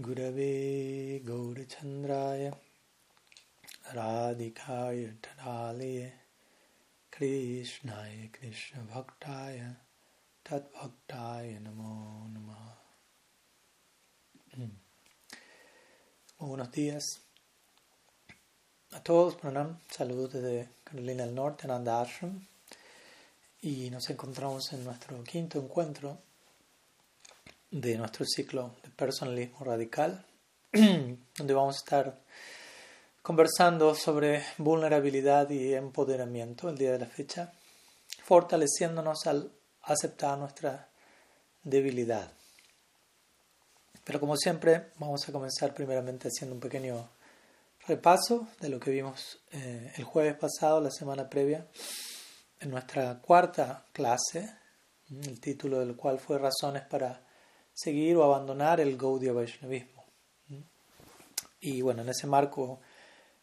Gurave Gaurachandraya Radhikaya Tadaliye Krishnaya Krishna Bhaktaya Tat Bhaktaya Namo Namaha Buenos días a todos, pranam, saludos desde Carolina del Norte, Ananda Ashram. Y nos encontramos en nuestro quinto encuentro de nuestro ciclo de personalismo radical, donde vamos a estar conversando sobre vulnerabilidad y empoderamiento el día de la fecha, fortaleciéndonos al aceptar nuestra debilidad. Pero como siempre, vamos a comenzar primeramente haciendo un pequeño repaso de lo que vimos eh, el jueves pasado, la semana previa, en nuestra cuarta clase, el título del cual fue Razones para seguir o abandonar el Gaudiya Vaishnavismo. Y bueno, en ese marco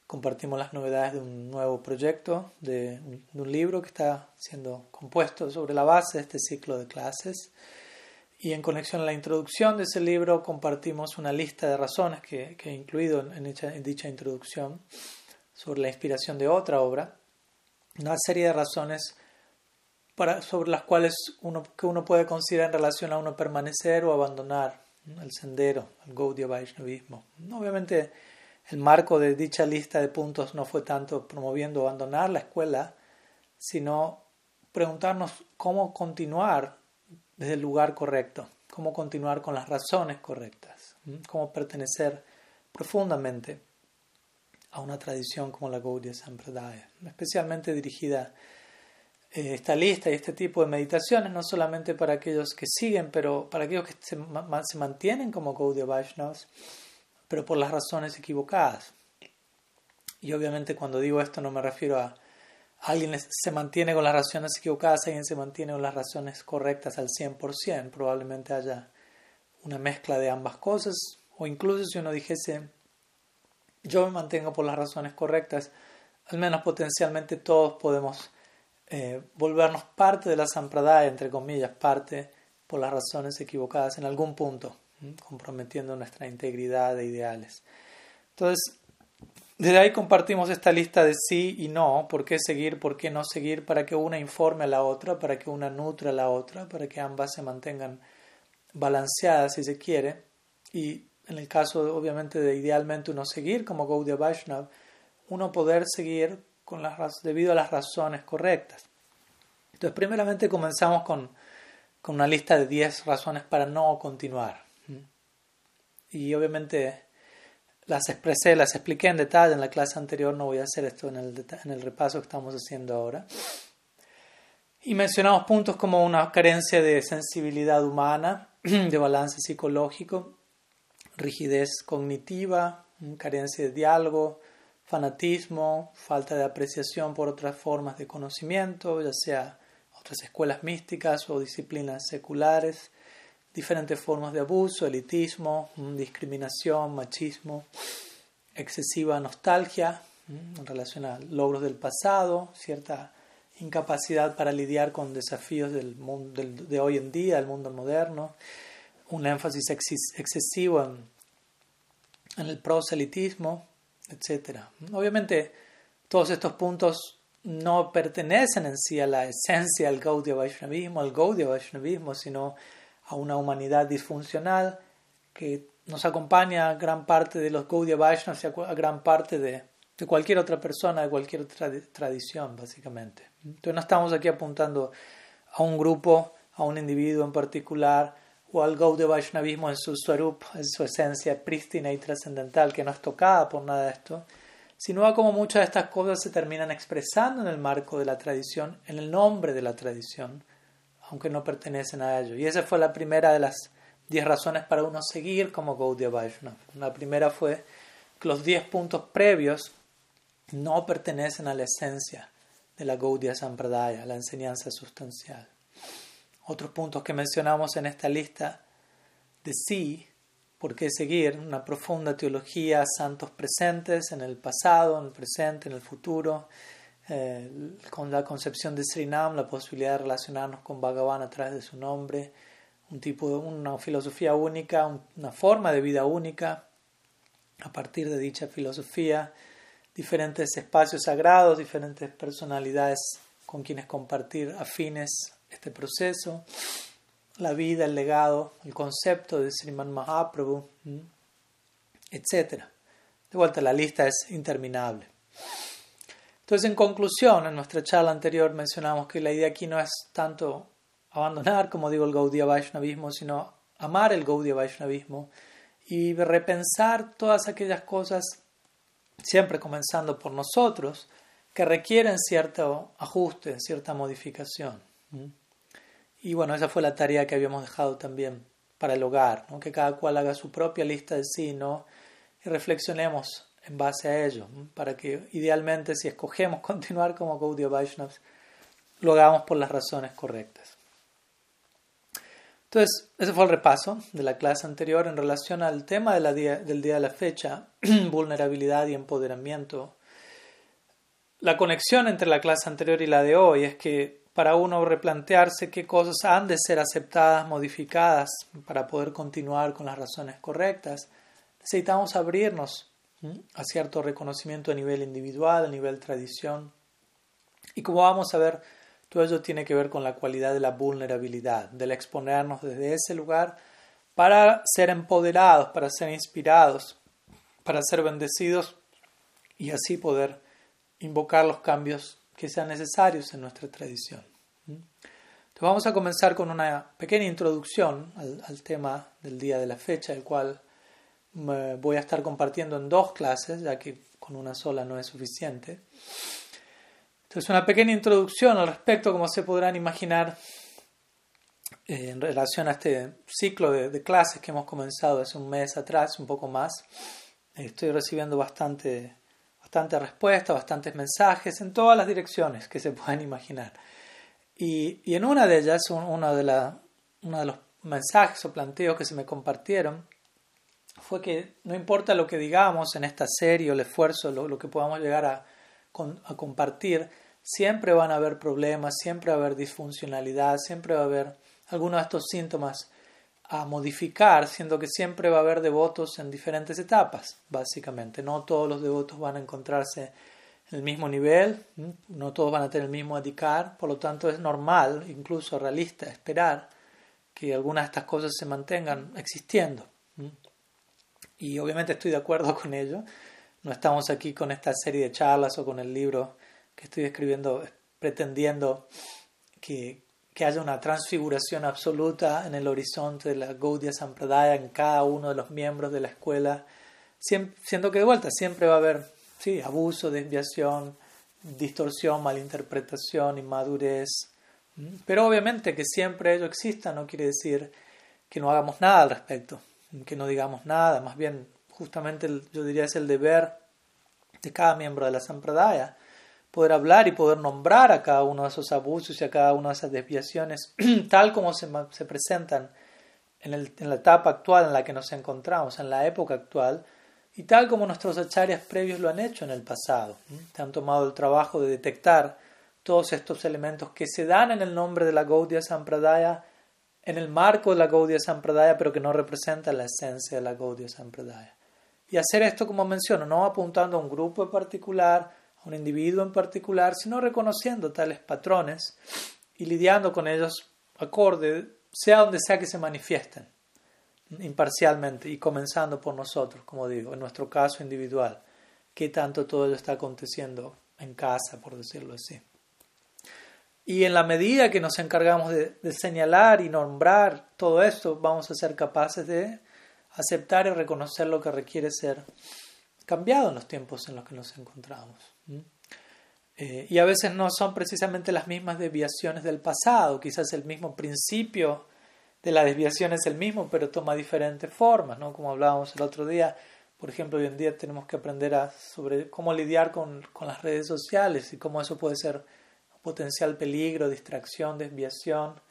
compartimos las novedades de un nuevo proyecto, de un, libro que está siendo compuesto sobre la base de este ciclo de clases. Y en conexión a la introducción de ese libro compartimos una lista de razones que, he incluido en dicha introducción sobre la inspiración de otra obra, una serie de razones sobre las cuales uno, que uno puede considerar en relación a uno permanecer o abandonar el sendero, el Gaudiya Vaishnavismo. Obviamente, el marco de dicha lista de puntos no fue tanto promoviendo abandonar la escuela, sino preguntarnos cómo continuar desde el lugar correcto, cómo continuar con las razones correctas, cómo pertenecer profundamente a una tradición como la Gaudiya Sampradaya, especialmente dirigida esta lista y este tipo de meditaciones, no solamente para aquellos que siguen, pero para aquellos que se, se mantienen como Gaudiya Vaishnavas, pero por las razones equivocadas. Y obviamente cuando digo esto no me refiero a alguien se mantiene con las razones equivocadas, alguien se mantiene con las razones correctas al 100%, probablemente haya una mezcla de ambas cosas, o incluso si uno dijese, yo me mantengo por las razones correctas, al menos potencialmente todos podemos eh, volvernos parte de la sampradaya, entre comillas, parte por las razones equivocadas en algún punto, comprometiendo nuestra integridad de ideales. Entonces, desde ahí compartimos esta lista de sí y no, por qué seguir, por qué no seguir, para que una informe a la otra, para que una nutra a la otra, para que ambas se mantengan balanceadas si se quiere. Y en el caso, obviamente, de idealmente uno seguir como Gaudiya Vaishnav, uno poder seguir con las, debido a las razones correctas. Entonces, primeramente comenzamos con, con una lista de 10 razones para no continuar. Y obviamente las expresé, las expliqué en detalle en la clase anterior, no voy a hacer esto en el, en el repaso que estamos haciendo ahora. Y mencionamos puntos como una carencia de sensibilidad humana, de balance psicológico, rigidez cognitiva, carencia de diálogo, fanatismo, falta de apreciación por otras formas de conocimiento, ya sea otras escuelas místicas o disciplinas seculares, diferentes formas de abuso, elitismo, mm, discriminación, machismo, excesiva nostalgia mm, en relación a logros del pasado, cierta incapacidad para lidiar con desafíos del mundo, de hoy en día, del mundo moderno, un énfasis excesivo en, en el proselitismo, etc. Obviamente, todos estos puntos no pertenecen en sí a la esencia del Gaudiya Vaishnavismo, al Gaudiya Vaishnavismo, sino a una humanidad disfuncional que nos acompaña a gran parte de los Gaudiya Vaishnavas y a gran parte de, de cualquier otra persona, de cualquier otra tradición, básicamente. Entonces no estamos aquí apuntando a un grupo, a un individuo en particular, o Gaudiya Vaishnavismo en su Swarup, en su esencia prístina y trascendental, que no es tocada por nada de esto, sino a cómo muchas de estas cosas se terminan expresando en el marco de la tradición, en el nombre de la tradición, aunque no pertenecen a ello. Y esa fue la primera de las diez razones para uno seguir como Gaudiya Vaishnava. La primera fue que los diez puntos previos no pertenecen a la esencia de la Gaudiya Sampradaya, la enseñanza sustancial. Otros puntos que mencionamos en esta lista de sí, por qué seguir una profunda teología, santos presentes en el pasado, en el presente, en el futuro, eh, con la concepción de Srinam, la posibilidad de relacionarnos con Bhagavan a través de su nombre, un tipo una filosofía única, una forma de vida única, a partir de dicha filosofía, diferentes espacios sagrados, diferentes personalidades con quienes compartir afines este proceso, la vida, el legado, el concepto de Sriman Mahaprabhu, etc. De vuelta, la lista es interminable. Entonces, en conclusión, en nuestra charla anterior mencionamos que la idea aquí no es tanto abandonar, como digo, el Gaudiya Vaishnavismo, sino amar el Gaudiya Vaishnavismo y repensar todas aquellas cosas, siempre comenzando por nosotros, que requieren cierto ajuste, cierta modificación. Y bueno, esa fue la tarea que habíamos dejado también para el hogar, que cada cual haga su propia lista de sí, ¿no? y reflexionemos en base a ello, para que idealmente si escogemos continuar como Gaudiya Vaishnavas, lo hagamos por las razones correctas. Entonces, ese fue el repaso de la clase anterior en relación al tema del día de la fecha, vulnerabilidad y empoderamiento. La conexión entre la clase anterior y la de hoy es que para uno replantearse qué cosas han de ser aceptadas, modificadas para poder continuar con las razones correctas, necesitamos abrirnos a cierto reconocimiento a nivel individual, a nivel tradición. Y como vamos a ver, todo ello tiene que ver con la cualidad de la vulnerabilidad, del exponernos desde ese lugar para ser empoderados, para ser inspirados, para ser bendecidos y así poder invocar los cambios que sean necesarios en nuestra tradición. Entonces vamos a comenzar con una pequeña introducción al, tema del día de la fecha, el cual voy a estar compartiendo en dos clases, ya que con una sola no es suficiente. Entonces, una pequeña introducción al respecto, como se podrán imaginar, eh, en relación a este ciclo de, clases que hemos comenzado hace un mes atrás, un poco más. Estoy recibiendo bastante, bastante respuesta, bastantes mensajes en todas las direcciones que se puedan imaginar. Y, en una de ellas, uno de, la, uno de los mensajes o planteos que se me compartieron fue que no importa lo que digamos en esta serie o el esfuerzo, lo, que podamos llegar a, a, compartir, siempre van a haber problemas, siempre va a haber disfuncionalidad, siempre va a haber algunos de estos síntomas a modificar, siendo que siempre va a haber devotos en diferentes etapas, básicamente. No todos los devotos van a encontrarse en el mismo nivel, no todos van a tener el mismo adicar, por lo tanto es normal, incluso realista, esperar que algunas de estas cosas se mantengan existiendo. Y obviamente estoy de acuerdo con ello. No estamos aquí con esta serie de charlas o con el libro que estoy escribiendo pretendiendo que, que haya una transfiguración absoluta en el horizonte de la Gaudiya Sampradaya en cada uno de los miembros de la escuela, siendo que de vuelta siempre va a haber sí, abuso, desviación, distorsión, malinterpretación, inmadurez. Pero obviamente que siempre ello exista no quiere decir que no hagamos nada al respecto que no digamos nada, más bien justamente yo diría es el deber de cada miembro de la Sampradaya, poder hablar y poder nombrar a cada uno de esos abusos y a cada una de esas desviaciones tal como se, se presentan en, la etapa actual en la que nos encontramos, en la época actual, y tal como nuestros acharyas previos lo han hecho en el pasado. Se han tomado el trabajo de detectar todos estos elementos que se dan en el nombre de la Gaudiya Sampradaya en el marco de la Gaudiya Sampradaya, pero que no representa la esencia de la Gaudiya Sampradaya. Y hacer esto, como menciono, no apuntando a un grupo en particular, un individuo en particular, sino reconociendo tales patrones y lidiando con ellos acorde, sea donde sea que se manifiesten, imparcialmente y comenzando por nosotros, como digo, en nuestro caso individual, qué tanto todo ello está aconteciendo en casa, por decirlo así. Y en la medida que nos encargamos de, señalar y nombrar todo esto, vamos a ser capaces de aceptar y reconocer lo que requiere ser cambiado en los tiempos en los que nos encontramos. Eh, y a veces no son precisamente las mismas desviaciones del pasado, quizás el mismo principio de la desviación es el mismo, pero toma diferentes formas, ¿no? Como hablábamos el otro día, por ejemplo, hoy en día tenemos que aprender a, sobre cómo lidiar con, con las redes sociales y cómo eso puede ser potencial peligro, distracción, desviación,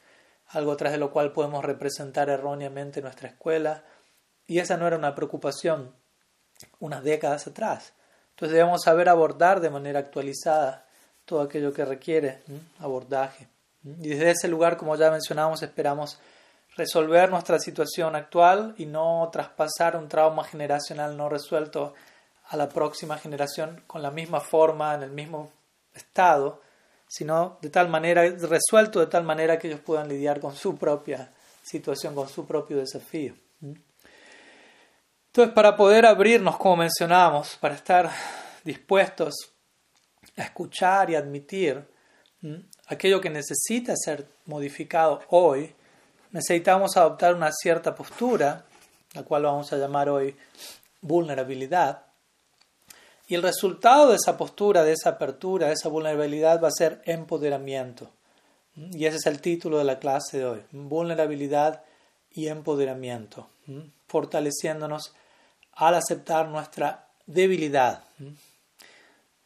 algo tras de lo cual podemos representar erróneamente nuestra escuela. Y esa no era una preocupación unas décadas atrás. Entonces debemos saber abordar de manera actualizada todo aquello que requiere abordaje. Y desde ese lugar, como ya mencionamos, esperamos resolver nuestra situación actual y no traspasar un trauma generacional no resuelto a la próxima generación con la misma forma, en el mismo estado, sino de tal manera, resuelto de tal manera que ellos puedan lidiar con su propia situación, con su propio desafío. Entonces, para poder abrirnos, como mencionábamos, para estar dispuestos a escuchar y admitir aquello que necesita ser modificado hoy, necesitamos adoptar una cierta postura, la cual vamos a llamar hoy vulnerabilidad. Y el resultado de esa postura, de esa apertura, de esa vulnerabilidad va a ser empoderamiento. Y ese es el título de la clase de hoy, vulnerabilidad y empoderamiento, fortaleciéndonos al aceptar nuestra debilidad.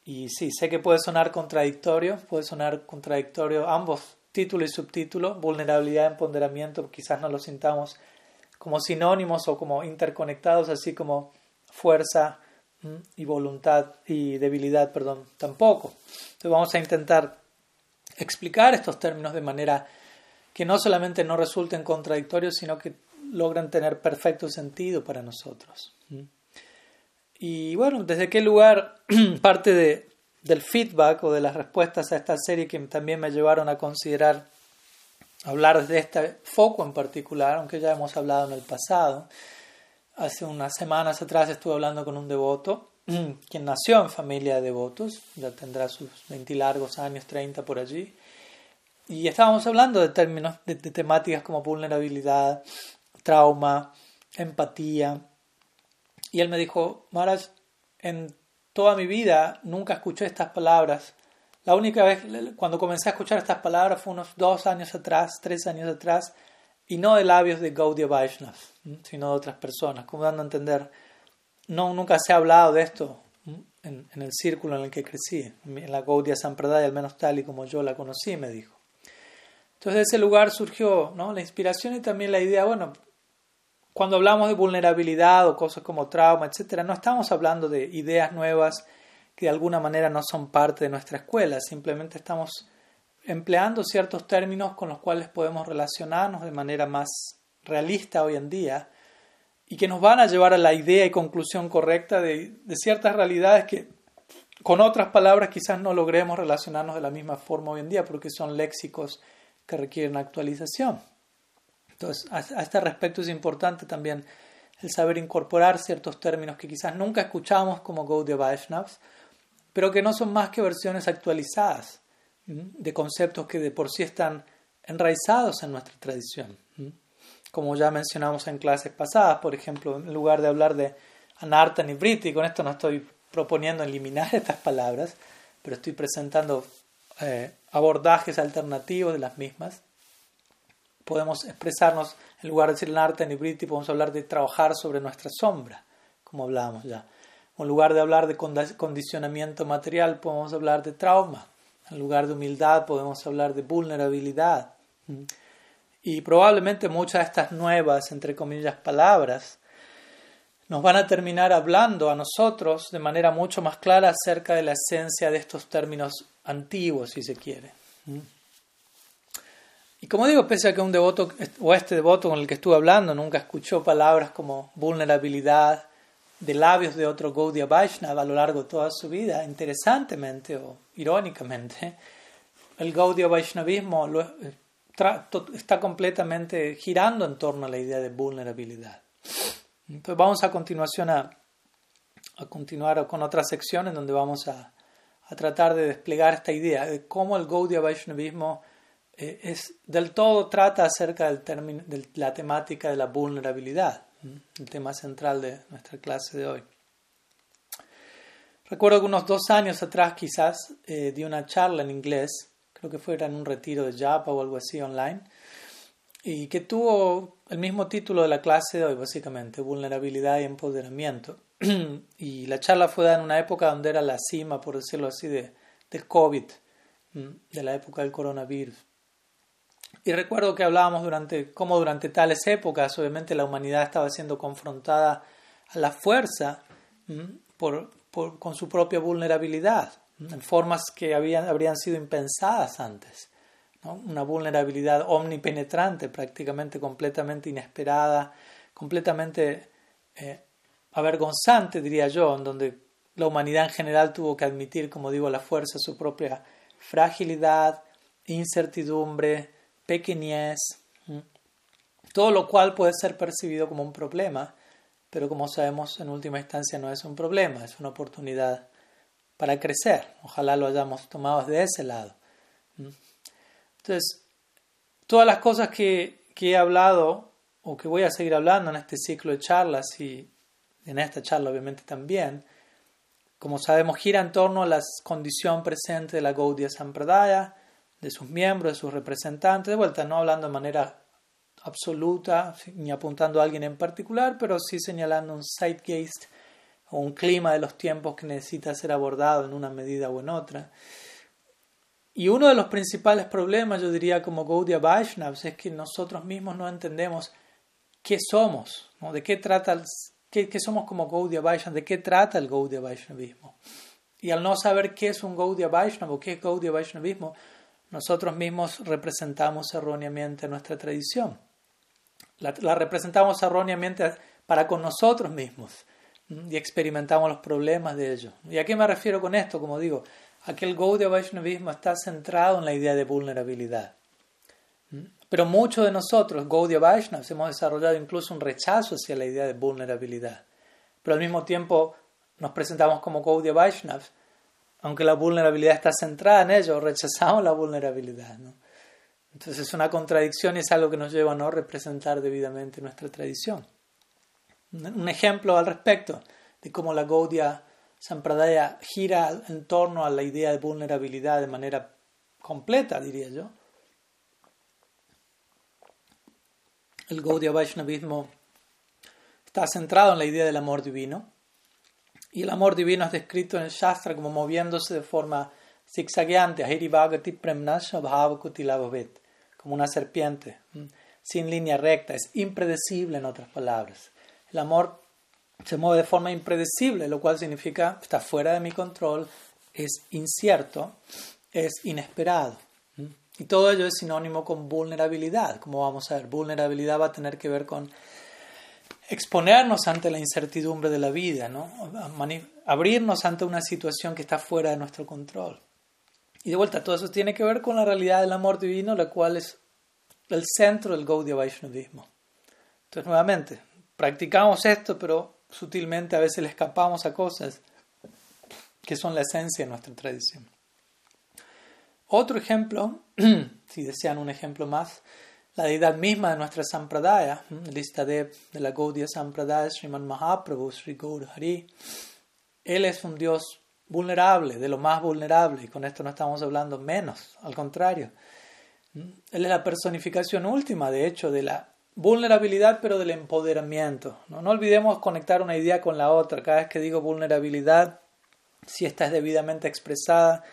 Y sí, sé que puede sonar contradictorio, puede sonar contradictorio ambos título y subtítulo, vulnerabilidad, empoderamiento, quizás no lo sintamos como sinónimos o como interconectados, así como fuerza y voluntad y debilidad, perdón, tampoco. Entonces vamos a intentar explicar estos términos de manera que no solamente no resulten contradictorios, sino que logran tener perfecto sentido para nosotros. Y bueno, ¿desde qué lugar parte de, del feedback o de las respuestas a esta serie que también me llevaron a considerar hablar de este foco en particular, aunque ya hemos hablado en el pasado. Hace unas semanas atrás estuve hablando con un devoto, quien nació en familia de devotos, ya tendrá sus 20 largos años, 30 por allí, y estábamos hablando de términos, de, de temáticas como vulnerabilidad, trauma, empatía, y él me dijo, Maharaj, en toda mi vida nunca escuché estas palabras. La única vez cuando comencé a escuchar estas palabras fue unos dos años atrás, tres años atrás, y no de labios de Gaudiya Vaishnav, sino de otras personas, como dando a entender, no, nunca se ha hablado de esto en, el círculo en el que crecí, en la Gaudiya Sampradaya, al menos tal y como yo la conocí, me dijo. Entonces de ese lugar surgió ¿no? la inspiración y también la idea, bueno, cuando hablamos de vulnerabilidad o cosas como trauma, etcétera, no estamos hablando de ideas nuevas que de alguna manera no son parte de nuestra escuela, simplemente estamos empleando ciertos términos con los cuales podemos relacionarnos de manera más realista hoy en día y que nos van a llevar a la idea y conclusión correcta de, de ciertas realidades que con otras palabras quizás no logremos relacionarnos de la misma forma hoy en día porque son léxicos que requieren actualización. Entonces, a, este respecto es importante también el saber incorporar ciertos términos que quizás nunca escuchamos como Gaudiya Vaishnavas, pero que no son más que versiones actualizadas de conceptos que de por sí están enraizados en nuestra tradición. Como ya mencionamos en clases pasadas, por ejemplo, en lugar de hablar de anarta ni con esto no estoy proponiendo eliminar estas palabras, pero estoy presentando eh, abordajes alternativos de las mismas podemos expresarnos, en lugar de decir el arte ni briti, podemos hablar de trabajar sobre nuestra sombra, como hablábamos ya. En lugar de hablar de condicionamiento material, podemos hablar de trauma. En lugar de humildad, podemos hablar de vulnerabilidad. Y probablemente muchas de estas nuevas, entre comillas, palabras nos van a terminar hablando a nosotros de manera mucho más clara acerca de la esencia de estos términos antiguos, si se quiere. Y como digo, pese a que un devoto, o este devoto con el que estuve hablando, nunca escuchó palabras como vulnerabilidad de labios de otro Gaudiya Vaishnava a lo largo de toda su vida, interesantemente o irónicamente, el Gaudiya Vaishnavismo eh, está completamente girando en torno a la idea de vulnerabilidad. Entonces vamos a continuación a, continuar con otra sección en donde vamos a, a tratar de desplegar esta idea de cómo el Gaudiya Vaishnavismo eh, es, del todo trata acerca del término, de la temática de la vulnerabilidad, el tema central de nuestra clase de hoy. Recuerdo que unos dos años atrás quizás eh, di una charla en inglés, creo que fuera en un retiro de Japa o algo así online, y que tuvo el mismo título de la clase de hoy, básicamente, vulnerabilidad y empoderamiento. y la charla fue dada en una época donde era la cima, por decirlo así, de, del COVID, de la época del coronavirus. Y recuerdo que hablábamos durante cómo durante tales épocas, obviamente, la humanidad estaba siendo confrontada a la fuerza por, con su propia vulnerabilidad, en formas que habían, habrían sido impensadas antes. una vulnerabilidad omnipenetrante, prácticamente completamente inesperada, completamente eh, avergonzante, diría yo, en donde la humanidad en general tuvo que admitir, como digo, la fuerza su propia fragilidad, incertidumbre, pequeñez, todo lo cual puede ser percibido como un problema, pero como sabemos en última instancia no es un problema, es una oportunidad para crecer. Ojalá lo hayamos tomado desde ese lado. Entonces, todas las cosas que, que he hablado o que voy a seguir hablando en este ciclo de charlas y en esta charla obviamente también, como sabemos, gira en torno a la condición presente de la Gaudiya Sampradaya, de sus miembros, de sus representantes, de vuelta, no hablando de manera absoluta ni apuntando a alguien en particular, pero sí señalando un zeitgeist o un clima de los tiempos que necesita ser abordado en una medida o en otra. Y uno de los principales problemas, yo diría, como Gaudiya Vaishnavas, es que nosotros mismos no entendemos qué somos, de qué trata, qué, qué somos como Gaudiya de qué trata el Gaudiya Vaishnavismo. Y al no saber qué es un Gaudiya Vaishnava o qué es Gaudiya Vaishnavismo, nosotros mismos representamos erróneamente nuestra tradición. La, representamos erróneamente para con nosotros mismos y experimentamos los problemas de ello. ¿Y a qué me refiero con esto? Como digo, aquel Gaudiya Vaishnavismo está centrado en la idea de vulnerabilidad. Pero muchos de nosotros, Gaudiya Vaishnavas, hemos desarrollado incluso un rechazo hacia la idea de vulnerabilidad. Pero al mismo tiempo nos presentamos como Gaudiya Vaishnavas, aunque la vulnerabilidad está centrada en ello, rechazamos la vulnerabilidad. Entonces es una contradicción y es algo que nos lleva a no representar debidamente nuestra tradición. Un ejemplo al respecto de cómo la Gaudiya Sampradaya gira en torno a la idea de vulnerabilidad de manera completa, diría yo. El Gaudiya Vaishnavismo está centrado en la idea del amor divino. Y el amor divino es descrito en el Shastra como moviéndose de forma zigzagueante, como una serpiente, sin línea recta, es impredecible en otras palabras. El amor se mueve de forma impredecible, lo cual significa está fuera de mi control, es incierto, es inesperado. Y todo ello es sinónimo con vulnerabilidad, como vamos a ver. Vulnerabilidad va a tener que ver con exponernos ante la incertidumbre de la vida, ¿no? abrirnos ante una situación que está fuera de nuestro control. Y de vuelta, todo eso tiene que ver con la realidad del amor divino, la cual es el centro del Gaudiya Vaishnavismo. Entonces, nuevamente, practicamos esto, pero sutilmente a veces le escapamos a cosas que son la esencia de nuestra tradición. Otro ejemplo, si desean un ejemplo más, la deidad misma de nuestra Sampradaya, lista de, de la Gaudiya Sampradaya, Sriman Mahaprabhu, Sri Gaur Hari. Él es un Dios vulnerable, de lo más vulnerable, y con esto no estamos hablando menos, al contrario. Él es la personificación última, de hecho, de la vulnerabilidad, pero del empoderamiento. ¿no? no olvidemos conectar una idea con la otra. Cada vez que digo vulnerabilidad, si esta es debidamente expresada,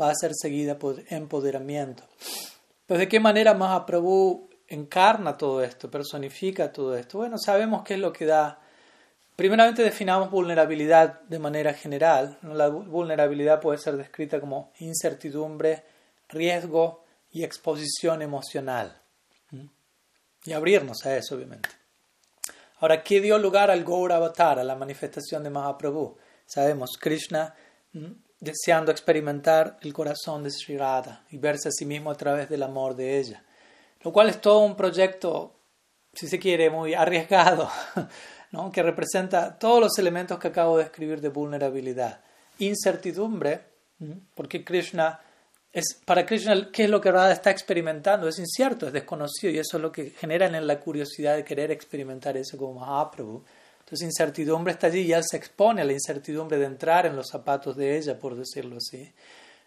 va a ser seguida por empoderamiento. Pues de qué manera Mahaprabhu encarna todo esto, personifica todo esto. Bueno, sabemos qué es lo que da. Primeramente definamos vulnerabilidad de manera general. La vulnerabilidad puede ser descrita como incertidumbre, riesgo y exposición emocional. Y abrirnos a eso, obviamente. Ahora, ¿qué dio lugar al Gaur Avatar, a la manifestación de Mahaprabhu? Sabemos, Krishna deseando experimentar el corazón de Sri Radha y verse a sí mismo a través del amor de ella. Lo cual es todo un proyecto, si se quiere, muy arriesgado, ¿no? que representa todos los elementos que acabo de escribir de vulnerabilidad. Incertidumbre, porque Krishna es, para Krishna, ¿qué es lo que Radha está experimentando? Es incierto, es desconocido y eso es lo que genera en la curiosidad de querer experimentar eso como Mahaprabhu. Entonces, incertidumbre está allí y él se expone a la incertidumbre de entrar en los zapatos de ella, por decirlo así.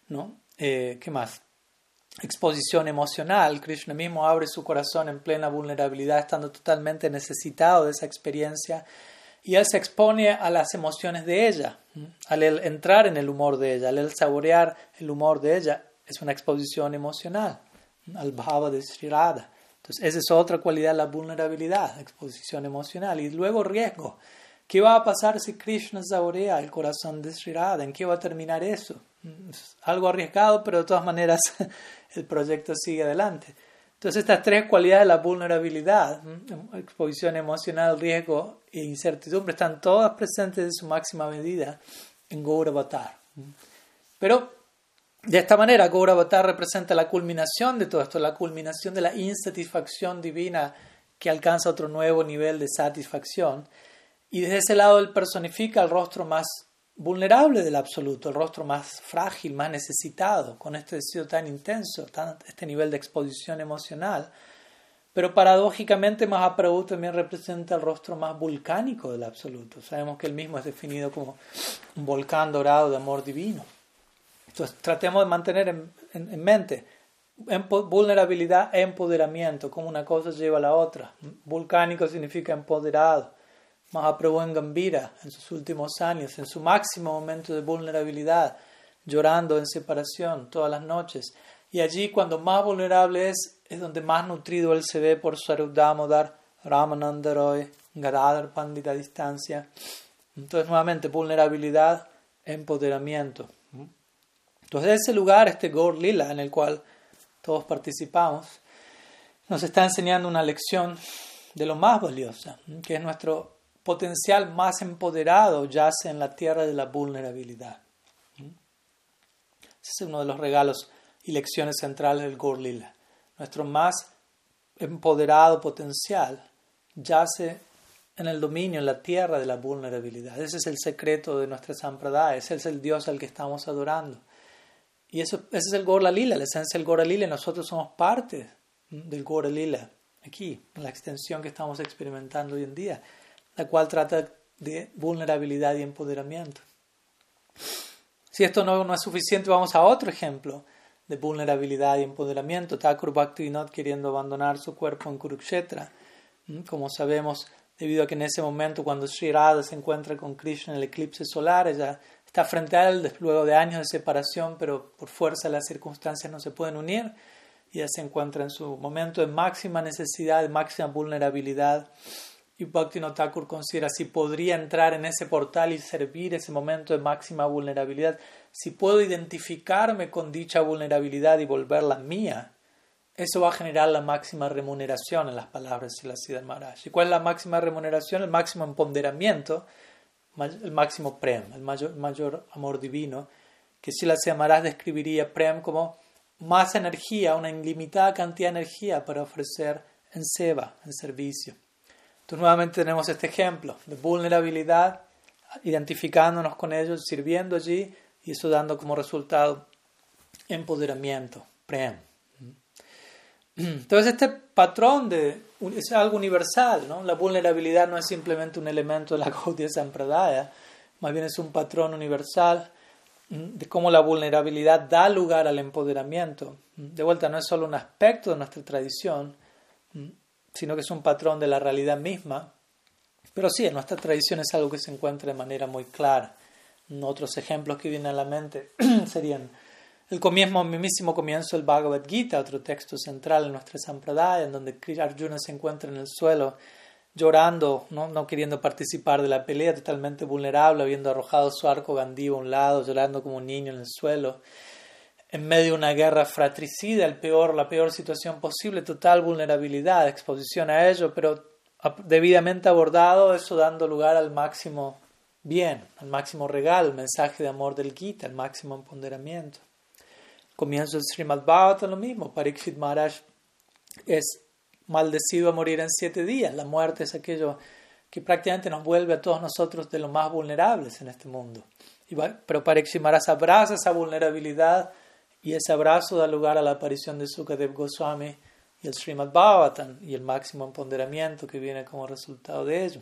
¿no? Eh, ¿Qué más? Exposición emocional. Krishna mismo abre su corazón en plena vulnerabilidad, estando totalmente necesitado de esa experiencia. Y él se expone a las emociones de ella, al entrar en el humor de ella, al saborear el humor de ella, es una exposición emocional, al bhava de Sri entonces, esa es otra cualidad, la vulnerabilidad, exposición emocional. Y luego riesgo. ¿Qué va a pasar si Krishna saborea el corazón de Sri Radha? ¿En qué va a terminar eso? Es algo arriesgado, pero de todas maneras el proyecto sigue adelante. Entonces estas tres cualidades, la vulnerabilidad, exposición emocional, riesgo e incertidumbre, están todas presentes en su máxima medida en Gauravatar. Pero de esta manera Gauravatar representa la culminación de todo esto, la culminación de la insatisfacción divina que alcanza otro nuevo nivel de satisfacción. Y desde ese lado él personifica el rostro más vulnerable del absoluto, el rostro más frágil, más necesitado, con este deseo tan intenso, este nivel de exposición emocional. Pero paradójicamente Mahaprabhu también representa el rostro más vulcánico del absoluto. Sabemos que él mismo es definido como un volcán dorado de amor divino. Entonces tratemos de mantener en, en mente vulnerabilidad e empoderamiento, como una cosa lleva a la otra. Vulcánico significa empoderado Mahaprabhu en Gambira, en sus últimos años, en su máximo momento de vulnerabilidad, llorando en separación todas las noches. Y allí, cuando más vulnerable es, es donde más nutrido él se ve por su Damodar, Ramananda Roy, Gadadhar Pandita a distancia. Entonces, nuevamente, vulnerabilidad, empoderamiento. Entonces, ese lugar, este Gaur Lila, en el cual todos participamos, nos está enseñando una lección de lo más valiosa, que es nuestro potencial más empoderado yace en la tierra de la vulnerabilidad. Ese es uno de los regalos y lecciones centrales del Gorlila. Nuestro más empoderado potencial yace en el dominio, en la tierra de la vulnerabilidad. Ese es el secreto de nuestra sampradaya, ese es el Dios al que estamos adorando. Y eso, ese es el Gorla Lila, la esencia del Gorla Lila. Nosotros somos parte del Gorla Lila, aquí, la extensión que estamos experimentando hoy en día la cual trata de vulnerabilidad y empoderamiento. Si esto no, no es suficiente, vamos a otro ejemplo de vulnerabilidad y empoderamiento. Thakur Bhaktivinoda queriendo abandonar su cuerpo en Kurukshetra. Mm, como sabemos, debido a que en ese momento, cuando Sri Radha se encuentra con Krishna en el eclipse solar, ella está frente a él luego de años de separación, pero por fuerza las circunstancias no se pueden unir. Y ella se encuentra en su momento de máxima necesidad, de máxima vulnerabilidad y Bhaktivinoda Thakur considera si podría entrar en ese portal y servir ese momento de máxima vulnerabilidad, si puedo identificarme con dicha vulnerabilidad y volverla mía, eso va a generar la máxima remuneración en las palabras de la Siddha Maharaj. ¿Y cuál es la máxima remuneración? El máximo empoderamiento, el máximo prem, el mayor, mayor amor divino, que si la Maharaj describiría prem como más energía, una ilimitada cantidad de energía para ofrecer en seva, en servicio. Entonces nuevamente tenemos este ejemplo de vulnerabilidad, identificándonos con ellos, sirviendo allí y eso dando como resultado empoderamiento, prem. Entonces este patrón de, es algo universal, ¿no? la vulnerabilidad no es simplemente un elemento de la Gaudiya Sampradaya, más bien es un patrón universal de cómo la vulnerabilidad da lugar al empoderamiento. De vuelta, no es solo un aspecto de nuestra tradición, sino que es un patrón de la realidad misma. Pero sí, en nuestra tradición es algo que se encuentra de manera muy clara. Otros ejemplos que vienen a la mente serían el comienzo, mismísimo comienzo del Bhagavad Gita, otro texto central en nuestra sampradaya, en donde Arjuna se encuentra en el suelo llorando, ¿no? no queriendo participar de la pelea, totalmente vulnerable, habiendo arrojado su arco gandivo a un lado, llorando como un niño en el suelo en medio de una guerra fratricida, el peor, la peor situación posible, total vulnerabilidad, exposición a ello, pero debidamente abordado, eso dando lugar al máximo bien, al máximo regalo, el mensaje de amor del Gita, el máximo empoderamiento. Comienzo del Srimad Bhagavatam lo mismo, Parikshit Maharaj es maldecido a morir en siete días, la muerte es aquello que prácticamente nos vuelve a todos nosotros de los más vulnerables en este mundo. Pero Parikshit Maharaj abraza esa vulnerabilidad y ese abrazo da lugar a la aparición de Sukadev Goswami y el Srimad Bhavatan y el máximo empoderamiento que viene como resultado de ello.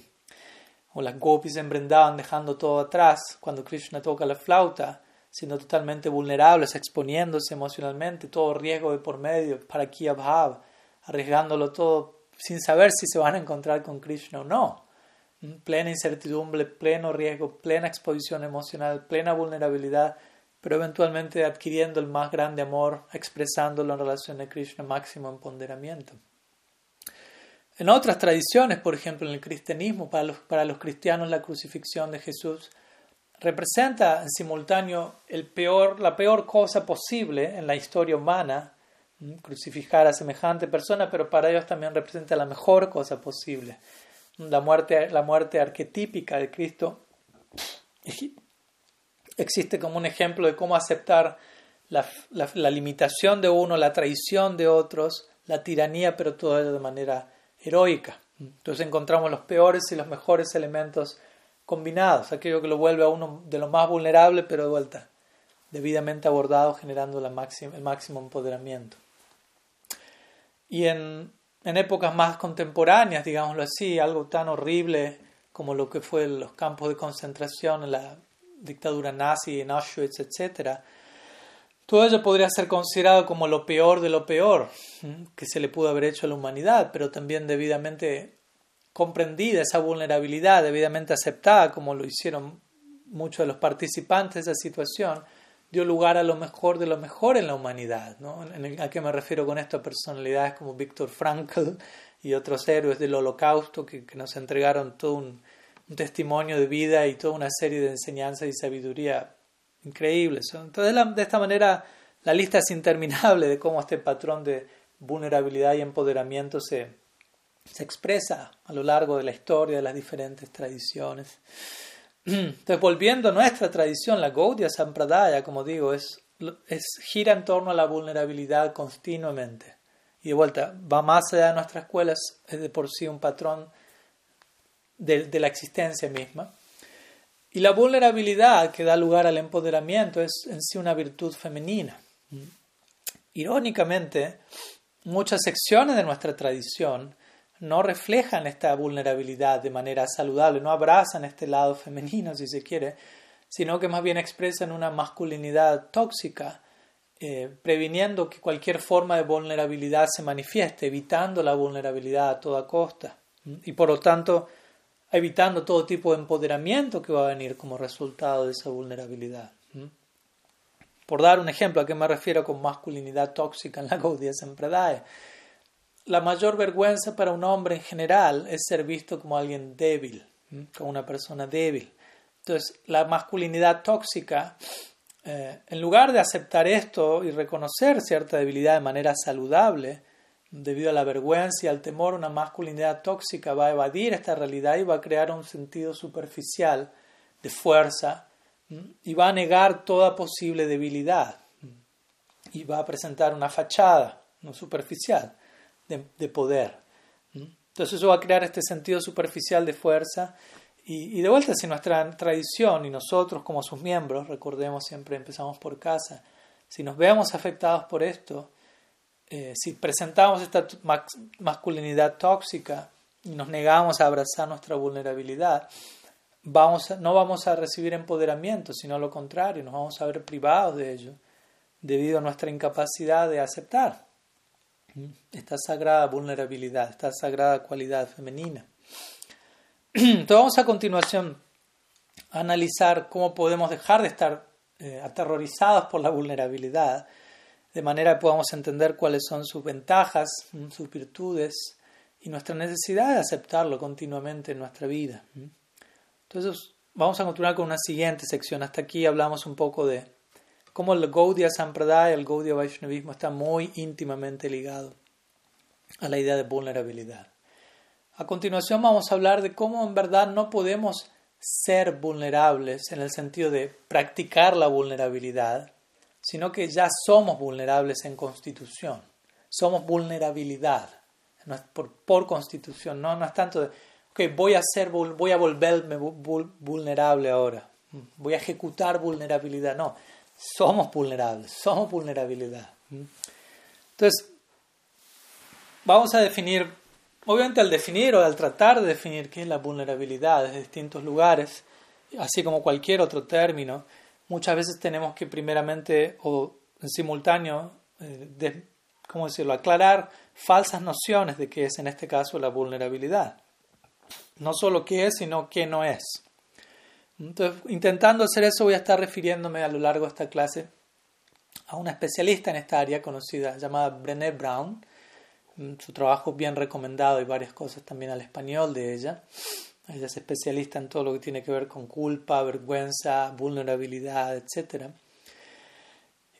O las gopis embrendaban dejando todo atrás cuando Krishna toca la flauta, siendo totalmente vulnerables, exponiéndose emocionalmente, todo riesgo de por medio, para Bhav, arriesgándolo todo sin saber si se van a encontrar con Krishna o no. Plena incertidumbre, pleno riesgo, plena exposición emocional, plena vulnerabilidad pero eventualmente adquiriendo el más grande amor, expresándolo en relación a Krishna, máximo empoderamiento. En otras tradiciones, por ejemplo en el cristianismo, para los, para los cristianos la crucifixión de Jesús representa en simultáneo la peor cosa posible en la historia humana, crucificar a semejante persona, pero para ellos también representa la mejor cosa posible. La muerte, la muerte arquetípica de Cristo existe como un ejemplo de cómo aceptar la, la, limitación de uno, la traición de otros, la tiranía, pero todo ello de manera heroica. Entonces encontramos los peores y los mejores elementos combinados, aquello que lo vuelve a uno de lo más vulnerable, pero de vuelta, debidamente abordado, generando el máximo empoderamiento. Y en, épocas más contemporáneas, digámoslo así, algo tan horrible como lo que fue los campos de concentración en la dictadura nazi en Auschwitz, etc., todo ello podría ser considerado como lo peor de lo peor que se le pudo haber hecho a la humanidad, pero también debidamente comprendida esa vulnerabilidad, debidamente aceptada, como lo hicieron muchos de los participantes de esa situación, dio lugar a lo mejor de lo mejor en la humanidad. ¿no? ¿A qué me refiero con esto? Personalidades como Víctor Frankl y otros héroes del holocausto que, nos entregaron todo un, testimonio de vida y toda una serie de enseñanzas y sabiduría increíbles. Entonces, de esta manera, la lista es interminable de cómo este patrón de vulnerabilidad y empoderamiento se, se expresa a lo largo de la historia de las diferentes tradiciones. Entonces, volviendo a nuestra tradición, la Gaudiya Sampradaya, como digo, es, gira en torno a la vulnerabilidad continuamente. Y de vuelta, va más allá de nuestras escuelas, es de por sí un patrón de, de la existencia misma. Y la vulnerabilidad que da lugar al empoderamiento es en sí una virtud femenina. Irónicamente, muchas secciones de nuestra tradición no reflejan esta vulnerabilidad de manera saludable, no abrazan este lado femenino, si se quiere, sino que más bien expresan una masculinidad tóxica, eh, previniendo que cualquier forma de vulnerabilidad se manifieste, evitando la vulnerabilidad a toda costa y por lo tanto evitando todo tipo de empoderamiento que va a venir como resultado de esa vulnerabilidad. Por dar un ejemplo, ¿a qué me refiero con masculinidad tóxica en la Gaudiya Sampradaya? La mayor vergüenza para un hombre en general es ser visto como alguien débil, como una persona débil. Entonces, la masculinidad tóxica, eh, en lugar de aceptar esto y reconocer cierta debilidad de manera saludable, debido a la vergüenza y al temor, una masculinidad tóxica va a evadir esta realidad y va a crear un sentido superficial de fuerza y va a negar toda posible debilidad y va a presentar una fachada no superficial de, poder. Entonces eso va a crear este sentido superficial de fuerza y, de vuelta si nuestra tradición y nosotros como sus miembros, recordemos siempre empezamos por casa, si nos vemos afectados por esto, eh, si presentamos esta masculinidad tóxica y nos negamos a abrazar nuestra vulnerabilidad, vamos no vamos a recibir empoderamiento, sino lo contrario, nos vamos a ver privados de ello debido a nuestra incapacidad de aceptar esta sagrada vulnerabilidad, esta sagrada cualidad femenina. Entonces vamos a continuación a analizar cómo podemos dejar de estar eh, aterrorizados por la vulnerabilidad, de manera que podamos entender cuáles son sus ventajas, sus virtudes y nuestra necesidad de aceptarlo continuamente en nuestra vida. Entonces vamos a continuar con una siguiente sección. Hasta aquí hablamos un poco de cómo el Gaudiya Sampradaya, el Gaudiya Vaishnavismo está muy íntimamente ligado a la idea de vulnerabilidad. A continuación vamos a hablar de cómo en verdad no podemos ser vulnerables en el sentido de practicar la vulnerabilidad, sino que ya somos vulnerables en constitución. Somos vulnerabilidad por, constitución, no, no es tanto de, ok, voy a, ser, voy a volverme vulnerable ahora, voy a ejecutar vulnerabilidad, no somos vulnerables, somos vulnerabilidad. Entonces, vamos a definir, obviamente al definir o al tratar de definir qué es la vulnerabilidad de distintos lugares, así como cualquier otro término, muchas veces tenemos que primeramente o en simultáneo, eh, ¿cómo decirlo?, aclarar falsas nociones de qué es en este caso la vulnerabilidad. No solo qué es, sino qué no es. Entonces, intentando hacer eso, voy a estar refiriéndome a lo largo de esta clase a una especialista en esta área conocida llamada Brené Brown. Mm, su trabajo es bien recomendado y varias cosas también al español de ella. Ella es especialista en todo lo que tiene que ver con culpa, vergüenza, vulnerabilidad, etc.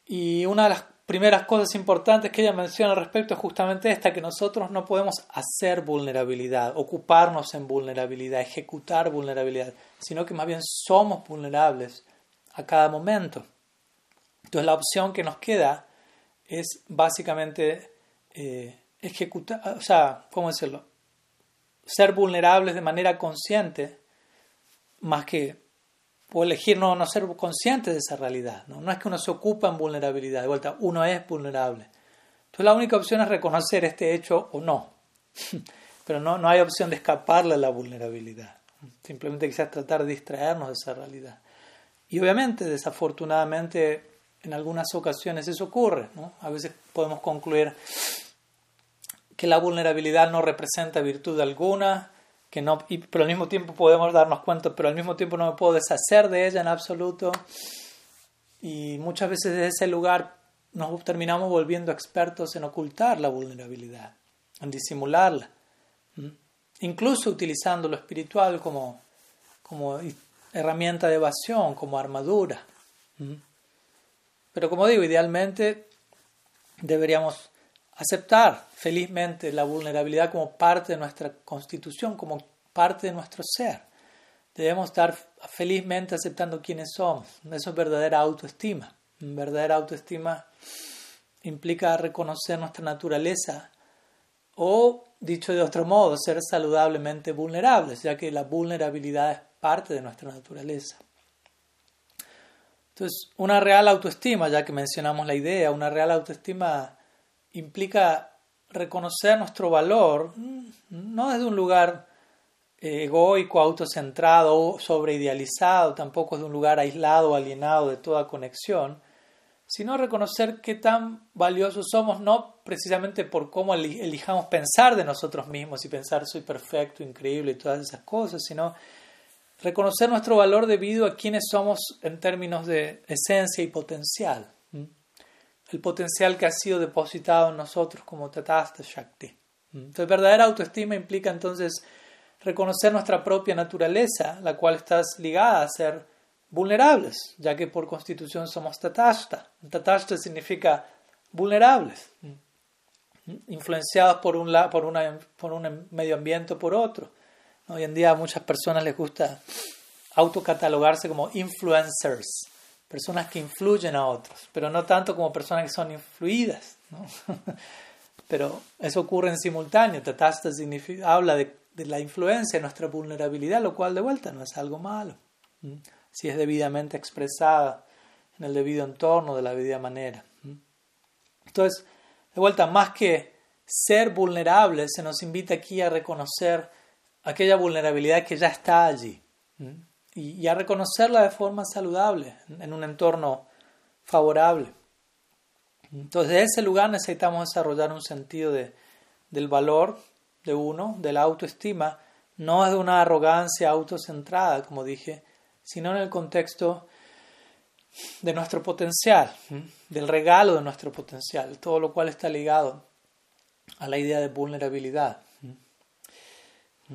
Y una de las primeras cosas importantes que ella menciona al respecto es justamente esta, que nosotros no podemos hacer vulnerabilidad, ocuparnos en vulnerabilidad, ejecutar vulnerabilidad, sino que más bien somos vulnerables a cada momento. Entonces la opción que nos queda es básicamente eh, ejecutar, o sea, ¿cómo decirlo? Ser vulnerables de manera consciente, más que o elegir no, no ser conscientes de esa realidad. ¿no? no es que uno se ocupa en vulnerabilidad, de vuelta, uno es vulnerable. Entonces la única opción es reconocer este hecho o no. Pero no, no hay opción de escaparle a la vulnerabilidad. Simplemente quizás tratar de distraernos de esa realidad. Y obviamente, desafortunadamente, en algunas ocasiones eso ocurre. ¿no? A veces podemos concluir que la vulnerabilidad no representa virtud alguna, que no, pero al mismo tiempo podemos darnos cuenta, pero al mismo tiempo no me puedo deshacer de ella en absoluto. Y muchas veces desde ese lugar nos terminamos volviendo expertos en ocultar la vulnerabilidad, en disimularla, incluso utilizando lo espiritual como, como herramienta de evasión, como armadura. Pero como digo, idealmente deberíamos aceptar felizmente la vulnerabilidad como parte de nuestra constitución, como parte de nuestro ser. Debemos estar felizmente aceptando quiénes somos. Eso es verdadera autoestima. Verdadera autoestima implica reconocer nuestra naturaleza o, dicho de otro modo, ser saludablemente vulnerables, ya que la vulnerabilidad es parte de nuestra naturaleza. Entonces, una real autoestima, ya que mencionamos la idea, una real autoestima implica reconocer nuestro valor, no desde un lugar eh, egoico, autocentrado sobreidealizado, tampoco de un lugar aislado o alienado de toda conexión, sino reconocer qué tan valiosos somos, no precisamente por cómo elijamos pensar de nosotros mismos y pensar soy perfecto, increíble y todas esas cosas, sino reconocer nuestro valor debido a quienes somos en términos de esencia y potencial el potencial que ha sido depositado en nosotros como Tatasta Shakti. Entonces, verdadera autoestima implica entonces reconocer nuestra propia naturaleza, la cual está ligada a ser vulnerables, ya que por constitución somos Tatasta. Tatasta significa vulnerables, influenciados por un, por, una, por un medio ambiente o por otro. Hoy en día a muchas personas les gusta autocatalogarse como influencers, personas que influyen a otros, pero no tanto como personas que son influidas. pero eso ocurre en simultáneo. Tatasta habla de, la influencia, de nuestra vulnerabilidad, lo cual de vuelta no es algo malo, si es debidamente expresada en el debido entorno, de la debida manera. Entonces, de vuelta, más que ser vulnerable, se nos invita aquí a reconocer aquella vulnerabilidad que ya está allí y, a reconocerla de forma saludable, en un entorno favorable. Entonces, de ese lugar necesitamos desarrollar un sentido de, del valor de uno, de la autoestima, no es de una arrogancia autocentrada, como dije, sino en el contexto de nuestro potencial, del regalo de nuestro potencial, todo lo cual está ligado a la idea de vulnerabilidad.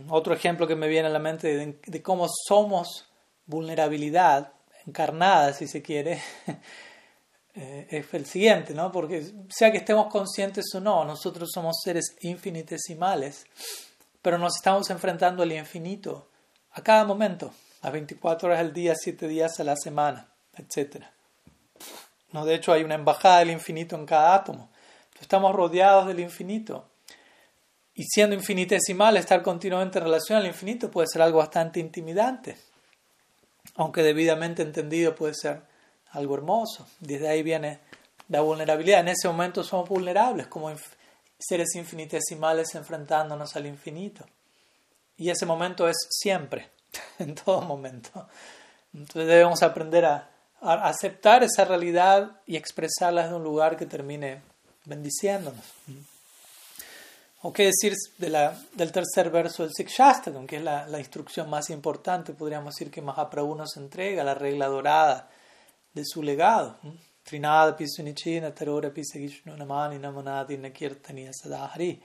Otro ejemplo que me viene a la mente de, cómo somos vulnerabilidad encarnada, si se quiere, eh, es el siguiente, ¿no? Porque sea que estemos conscientes o no, nosotros somos seres infinitesimales, pero nos estamos enfrentando al infinito a cada momento, a 24 horas al día, 7 días a la semana, etc. No, de hecho, hay una embajada del infinito en cada átomo. Estamos rodeados del infinito. Y siendo infinitesimal, estar continuamente en relación al infinito puede ser algo bastante intimidante, aunque debidamente entendido puede ser algo hermoso. Desde ahí viene la vulnerabilidad. En ese momento somos vulnerables como seres infinitesimales enfrentándonos al infinito. Y ese momento es siempre, en todo momento. Entonces debemos aprender a, a aceptar esa realidad y expresarla desde un lugar que termine bendiciéndonos. O qué decir de la, del tercer verso del Sikshastakam, que es la, la, instrucción más importante, podríamos decir que Mahaprabhu nos entrega, la regla dorada de su legado. Trinada Pisunichina Tarora Namani Namanadi Nakirtaniya Sadahari.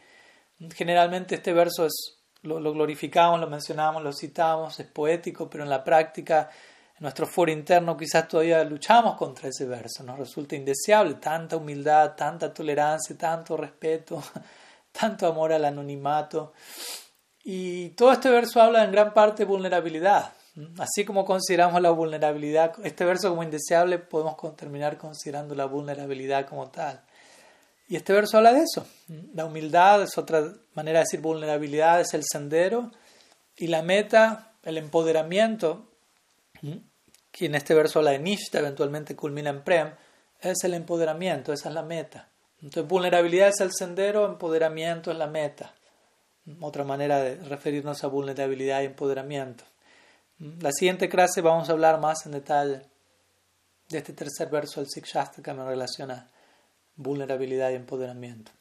Generalmente este verso es, lo, lo glorificamos, lo mencionamos, lo citamos, es poético, pero en la práctica, en nuestro foro interno quizás todavía luchamos contra ese verso, nos resulta indeseable, tanta humildad, tanta tolerancia, tanto respeto, tanto amor al anonimato. Y todo este verso habla en gran parte de vulnerabilidad. Así como consideramos la vulnerabilidad, este verso como indeseable, podemos terminar considerando la vulnerabilidad como tal. Y este verso habla de eso. La humildad es otra manera de decir vulnerabilidad, es el sendero. Y la meta, el empoderamiento, que en este verso habla de Nishta, eventualmente culmina en Prem, es el empoderamiento, esa es la meta. Entonces, vulnerabilidad es el sendero, empoderamiento es la meta. Otra manera de referirnos a vulnerabilidad y empoderamiento. La siguiente clase vamos a hablar más en detalle de este tercer verso del Sikshastra que me relaciona vulnerabilidad y empoderamiento.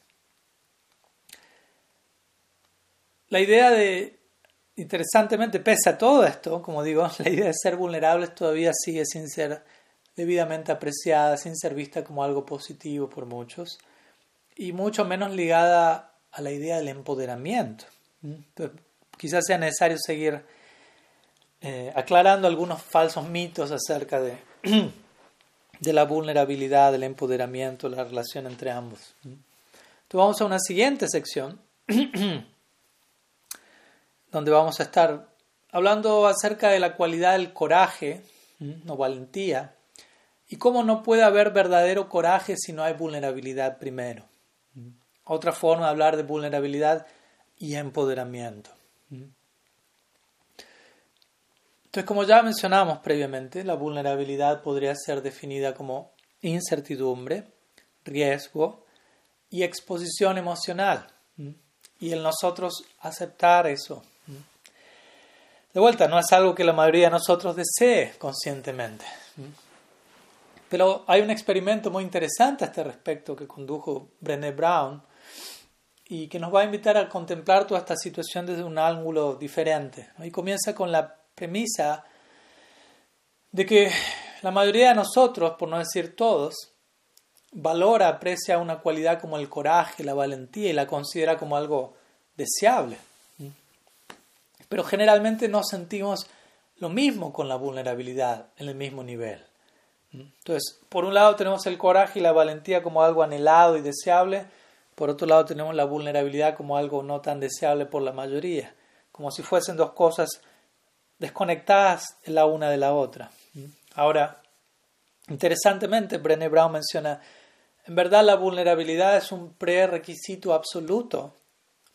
La idea de, interesantemente, pese a todo esto, como digo, la idea de ser vulnerables todavía sigue sin ser debidamente apreciada, sin ser vista como algo positivo por muchos, y mucho menos ligada a la idea del empoderamiento. quizás sea necesario seguir eh, aclarando algunos falsos mitos acerca de de la vulnerabilidad, del empoderamiento, la relación entre ambos. Entonces vamos a una siguiente sección donde vamos a estar hablando acerca de la cualidad del coraje o valentía y cómo no puede haber verdadero coraje si no hay vulnerabilidad primero. Otra forma de hablar de vulnerabilidad y empoderamiento. Entonces, como ya mencionamos previamente, la vulnerabilidad podría ser definida como incertidumbre, riesgo y exposición emocional. Y el nosotros aceptar eso. De vuelta, no es algo que la mayoría de nosotros desee conscientemente. Pero hay un experimento muy interesante a este respecto que condujo Brené Brown y que nos va a invitar a contemplar toda esta situación desde un ángulo diferente. Y comienza con la premisa de que la mayoría de nosotros, por no decir todos, valora, aprecia una cualidad como el coraje, la valentía y la considera como algo deseable. Pero generalmente no sentimos lo mismo con la vulnerabilidad en el mismo nivel. Entonces, por un lado tenemos el coraje y la valentía como algo anhelado y deseable, por otro lado tenemos la vulnerabilidad como algo no tan deseable por la mayoría, como si fuesen dos cosas desconectadas la una de la otra. Ahora, interesantemente, Brené Brown menciona, en verdad la vulnerabilidad es un prerequisito absoluto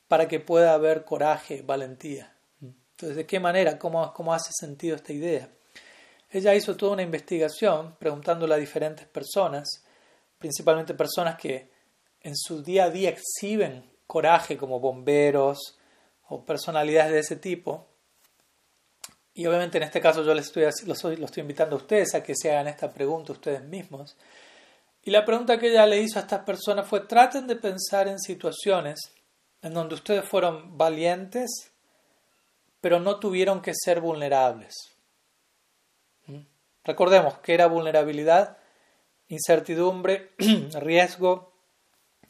para que pueda haber coraje, valentía. Entonces, ¿de qué manera? ¿Cómo, cómo hace sentido esta idea? Ella hizo toda una investigación preguntándole a diferentes personas, principalmente personas que en su día a día exhiben coraje como bomberos o personalidades de ese tipo, y obviamente en este caso yo les estoy, los, estoy invitando a ustedes a que se hagan esta pregunta ustedes mismos. Y la pregunta que ella le hizo a estas personas fue, traten de pensar en situaciones en donde ustedes fueron valientes, pero no tuvieron que ser vulnerables. ¿Mm? Recordemos que era vulnerabilidad, incertidumbre, riesgo,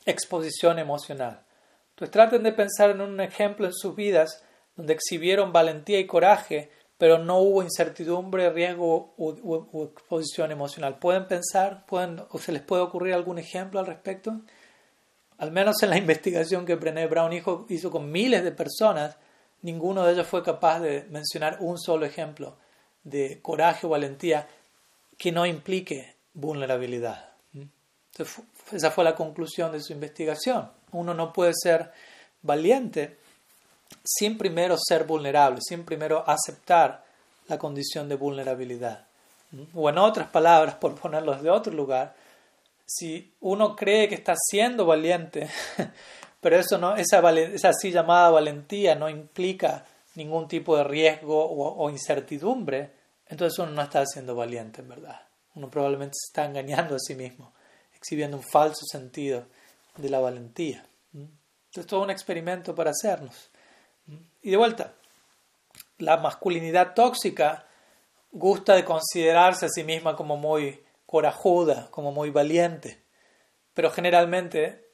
exposición emocional. Entonces traten de pensar en un ejemplo en sus vidas donde exhibieron valentía y coraje, pero no hubo incertidumbre, riesgo o, exposición emocional. ¿Pueden pensar, pueden, o se les puede ocurrir algún ejemplo al respecto? Al menos en la investigación que Brené Brown hizo, hizo con miles de personas, ninguno de ellos fue capaz de mencionar un solo ejemplo de coraje o valentía que no implique vulnerabilidad. Esa fue la conclusión de su investigación. Uno no puede ser valiente sin primero ser vulnerable, sin primero aceptar la condición de vulnerabilidad. O en otras palabras, por ponerlos de otro lugar, si uno cree que está siendo valiente, pero eso no, esa, esa así llamada valentía no implica ningún tipo de riesgo o, o, incertidumbre, entonces uno no está siendo valiente en verdad. Uno probablemente se está engañando a sí mismo, exhibiendo un falso sentido de la valentía. Entonces todo un experimento para hacernos. Y de vuelta, la masculinidad tóxica gusta de considerarse a sí misma como muy corajuda, como muy valiente, pero generalmente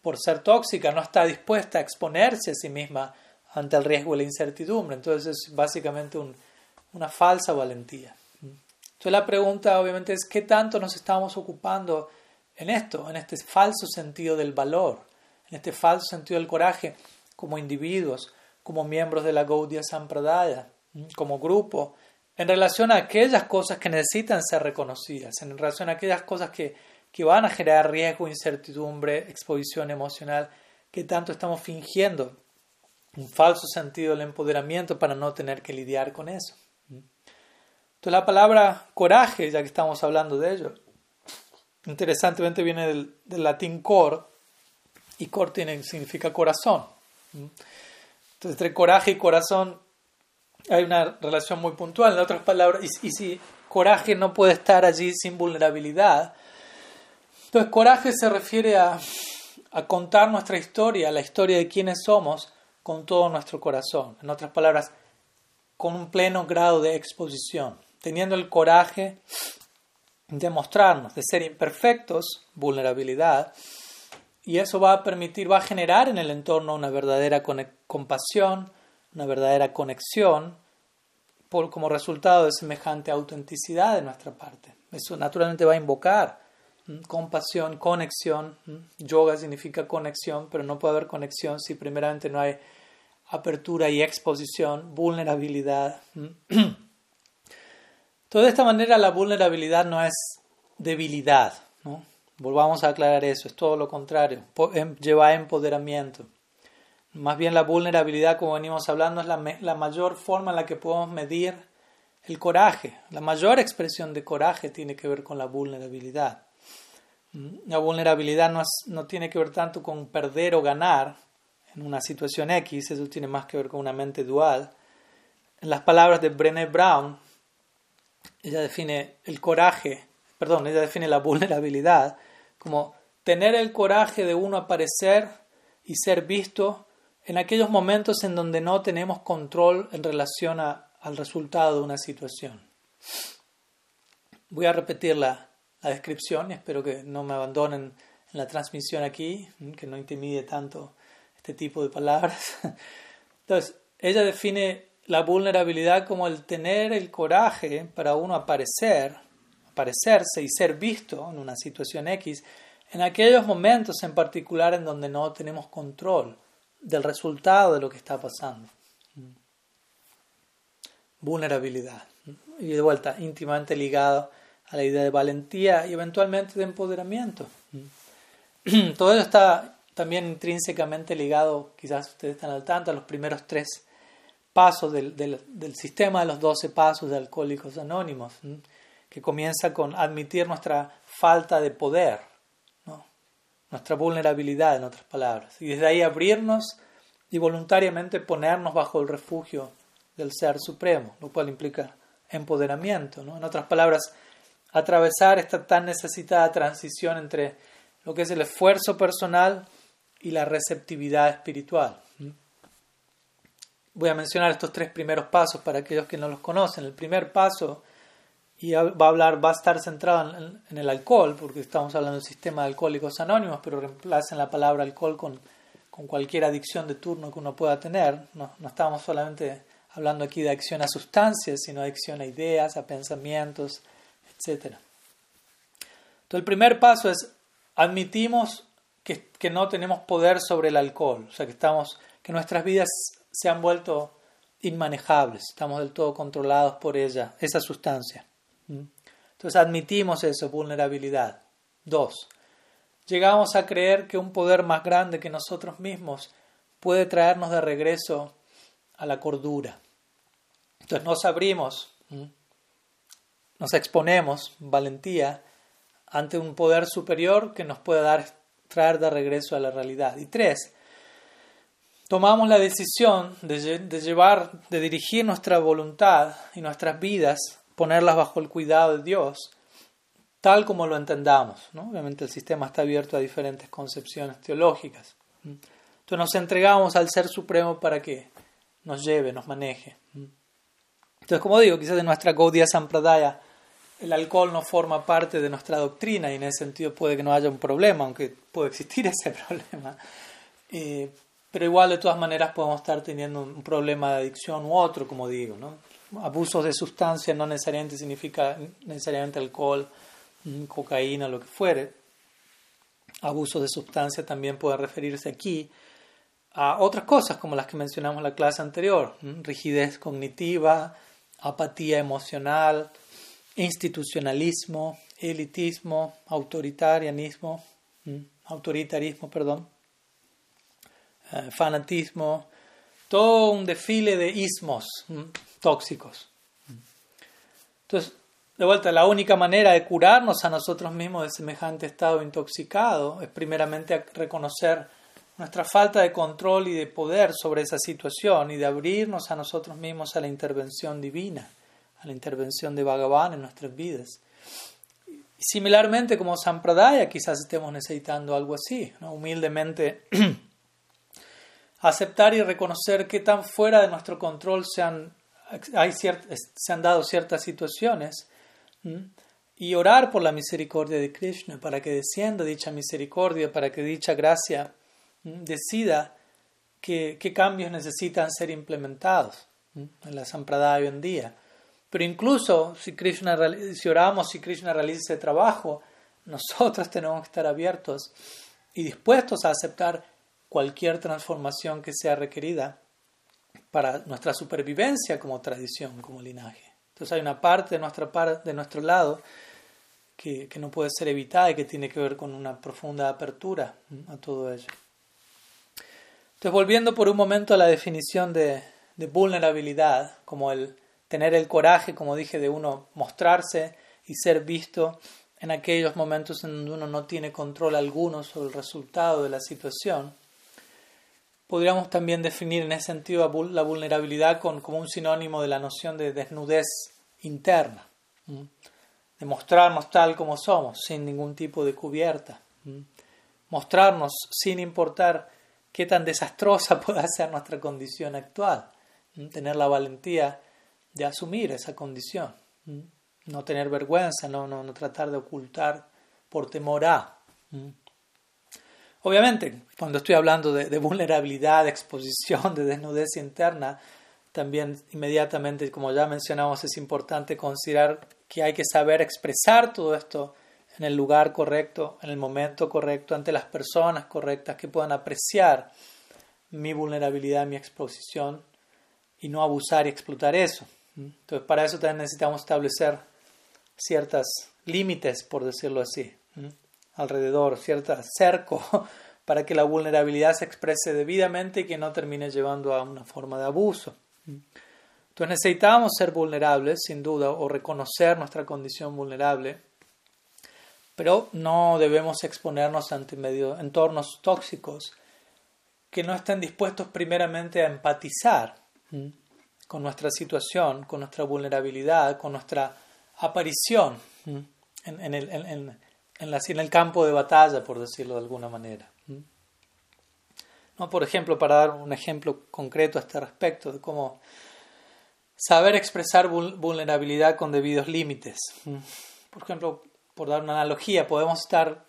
por ser tóxica, no está dispuesta a exponerse a sí misma ante el riesgo y la incertidumbre. Entonces es básicamente una falsa valentía. Entonces la pregunta obviamente es qué tanto nos estamos ocupando en esto, en este falso sentido del valor, en este falso sentido del coraje como individuos, como miembros de la Gaudiya Sampradaya, como grupo, en relación a aquellas cosas que necesitan ser reconocidas, en relación a aquellas cosas que, que van a generar riesgo, incertidumbre, exposición emocional, que tanto estamos fingiendo un falso sentido del empoderamiento para no tener que lidiar con eso. Entonces la palabra coraje, ya que estamos hablando de ello, interesantemente viene del, latín cor, y cor significa corazón. Entonces entre coraje y corazón hay una relación muy puntual. En otras palabras, y, si coraje no puede estar allí sin vulnerabilidad, entonces coraje se refiere a, a contar nuestra historia, la historia de quiénes somos, con todo nuestro corazón. En otras palabras, con un pleno grado de exposición, teniendo el coraje de mostrarnos, de ser imperfectos, vulnerabilidad, y eso va a permitir, va a generar en el entorno una verdadera compasión, una verdadera conexión, como resultado de semejante autenticidad de nuestra parte. Eso naturalmente va a invocar compasión, conexión. Yoga significa conexión, pero no puede haber conexión si primeramente no hay apertura y exposición, vulnerabilidad. Entonces, de esta manera la vulnerabilidad no es debilidad. Volvamos a aclarar eso, es todo lo contrario, em, lleva a empoderamiento. Más bien la vulnerabilidad, como venimos hablando, es la, mayor forma en la que podemos medir el coraje. La mayor expresión de coraje tiene que ver con la vulnerabilidad. La vulnerabilidad no, no tiene que ver tanto con perder o ganar en una situación X, eso tiene más que ver con una mente dual. En las palabras de Brené Brown, ella define el coraje, perdón, ella define la vulnerabilidad como tener el coraje de uno aparecer y ser visto en aquellos momentos en donde no tenemos control en relación al resultado de una situación. Voy a repetir la, la descripción espero que no me abandonen en la transmisión aquí, que no intimide tanto este tipo de palabras. Entonces, ella define la vulnerabilidad como el tener el coraje para uno aparecer, aparecerse y ser visto en una situación X, en aquellos momentos en particular en donde no tenemos control del resultado de lo que está pasando. Vulnerabilidad. Y de vuelta, íntimamente ligado a la idea de valentía y eventualmente de empoderamiento. Todo ello está también intrínsecamente ligado, quizás ustedes están al tanto, a los primeros tres pasos del, del, sistema de los doce pasos de Alcohólicos Anónimos, que comienza con admitir nuestra falta de poder, nuestra vulnerabilidad, en otras palabras, y desde ahí abrirnos y voluntariamente ponernos bajo el refugio del Ser Supremo, lo cual implica empoderamiento. ¿no? En otras palabras, atravesar esta tan necesitada transición entre lo que es el esfuerzo personal y la receptividad espiritual. Voy a mencionar estos tres primeros pasos para aquellos que no los conocen. El primer paso y va a hablar, va a estar centrado en, el alcohol, porque estamos hablando del sistema de alcohólicos anónimos, pero reemplacen la palabra alcohol con, con cualquier adicción de turno que uno pueda tener. No, estamos solamente hablando aquí de adicción a sustancias, sino adicción a ideas, a pensamientos, etc. Entonces el primer paso es admitimos que, que, no tenemos poder sobre el alcohol, o sea que estamos, que nuestras vidas se han vuelto inmanejables, estamos del todo controlados por ella, esa sustancia. ¿Mm? Entonces admitimos eso, vulnerabilidad. Dos, llegamos a creer que un poder más grande que nosotros mismos puede traernos de regreso a la cordura. Entonces nos abrimos nos exponemos, valentía, ante un poder superior que nos puede dar, traer de regreso a la realidad. Y tres, tomamos la decisión de, llevar, de dirigir nuestra voluntad y nuestras vidas, ponerlas bajo el cuidado de Dios, tal como lo entendamos. ¿no? Obviamente el sistema está abierto a diferentes concepciones teológicas. Entonces nos entregamos al Ser Supremo para que nos lleve, nos maneje. Entonces, como digo, quizás en nuestra Gaudiya Sampradaya el alcohol no forma parte de nuestra doctrina y en ese sentido puede que no haya un problema, aunque puede existir ese problema. Eh, pero igual de todas maneras podemos estar teniendo un problema de adicción u otro, como digo. ¿no? Abusos de sustancias no necesariamente significa necesariamente alcohol, mm, cocaína, lo que fuere. Abusos de sustancias también puede referirse aquí a otras cosas como las que mencionamos en la clase anterior, rigidez cognitiva, apatía emocional, institucionalismo, elitismo, autoritarianismo, autoritarismo, perdón, eh, fanatismo, todo un desfile de ismos tóxicos. Entonces, de vuelta, la única manera de curarnos a nosotros mismos de semejante estado intoxicado es primeramente reconocer nuestra falta de control y de poder sobre esa situación y de abrirnos a nosotros mismos a la intervención divina, a la intervención de Bhagavan en nuestras vidas. Similarmente como Sampradaya, quizás estemos necesitando algo así, humildemente aceptar y reconocer que tan fuera de nuestro control se han, hay se han dado ciertas situaciones y orar por la misericordia de Krishna para que descienda dicha misericordia, para que dicha gracia decida qué, cambios necesitan ser implementados en la Sampradaya hoy en día. Pero incluso si, Krishna, si oramos, si Krishna realiza ese trabajo, nosotros tenemos que estar abiertos y dispuestos a aceptar cualquier transformación que sea requerida para nuestra supervivencia como tradición, como linaje. Entonces hay una parte de, nuestra parte, de nuestro lado que, que no puede ser evitada y que tiene que ver con una profunda apertura a todo ello. Entonces, volviendo por un momento a la definición de, vulnerabilidad, como el tener el coraje, como dije, de uno mostrarse y ser visto en aquellos momentos en donde uno no tiene control alguno sobre el resultado de la situación. Podríamos también definir en ese sentido la vulnerabilidad como un sinónimo de la noción de desnudez interna, de mostrarnos tal como somos, sin ningún tipo de cubierta, mostrarnos sin importar qué tan desastrosa puede ser nuestra condición actual. Tener la valentía de asumir esa condición. No tener vergüenza, no, tratar de ocultar por temor a. Obviamente, cuando estoy hablando de, vulnerabilidad, de exposición, de desnudez interna, también inmediatamente, como ya mencionamos, es importante considerar que hay que saber expresar todo esto en el lugar correcto, en el momento correcto, ante las personas correctas que puedan apreciar mi vulnerabilidad, mi exposición y no abusar y explotar eso. Entonces, para eso también necesitamos establecer ciertos límites, por decirlo así, alrededor, cierto cerco para que la vulnerabilidad se exprese debidamente y que no termine llevando a una forma de abuso. Entonces necesitamos ser vulnerables, sin duda, o reconocer nuestra condición vulnerable pero no debemos exponernos ante medio, entornos tóxicos que no estén dispuestos primeramente a empatizar con nuestra situación, con nuestra vulnerabilidad, con nuestra aparición en, el, en, en, el, campo de batalla, por decirlo de alguna manera. ¿No? Por ejemplo, para dar un ejemplo concreto a este respecto de cómo saber expresar vulnerabilidad con debidos límites. Por ejemplo, por dar una analogía, podemos estar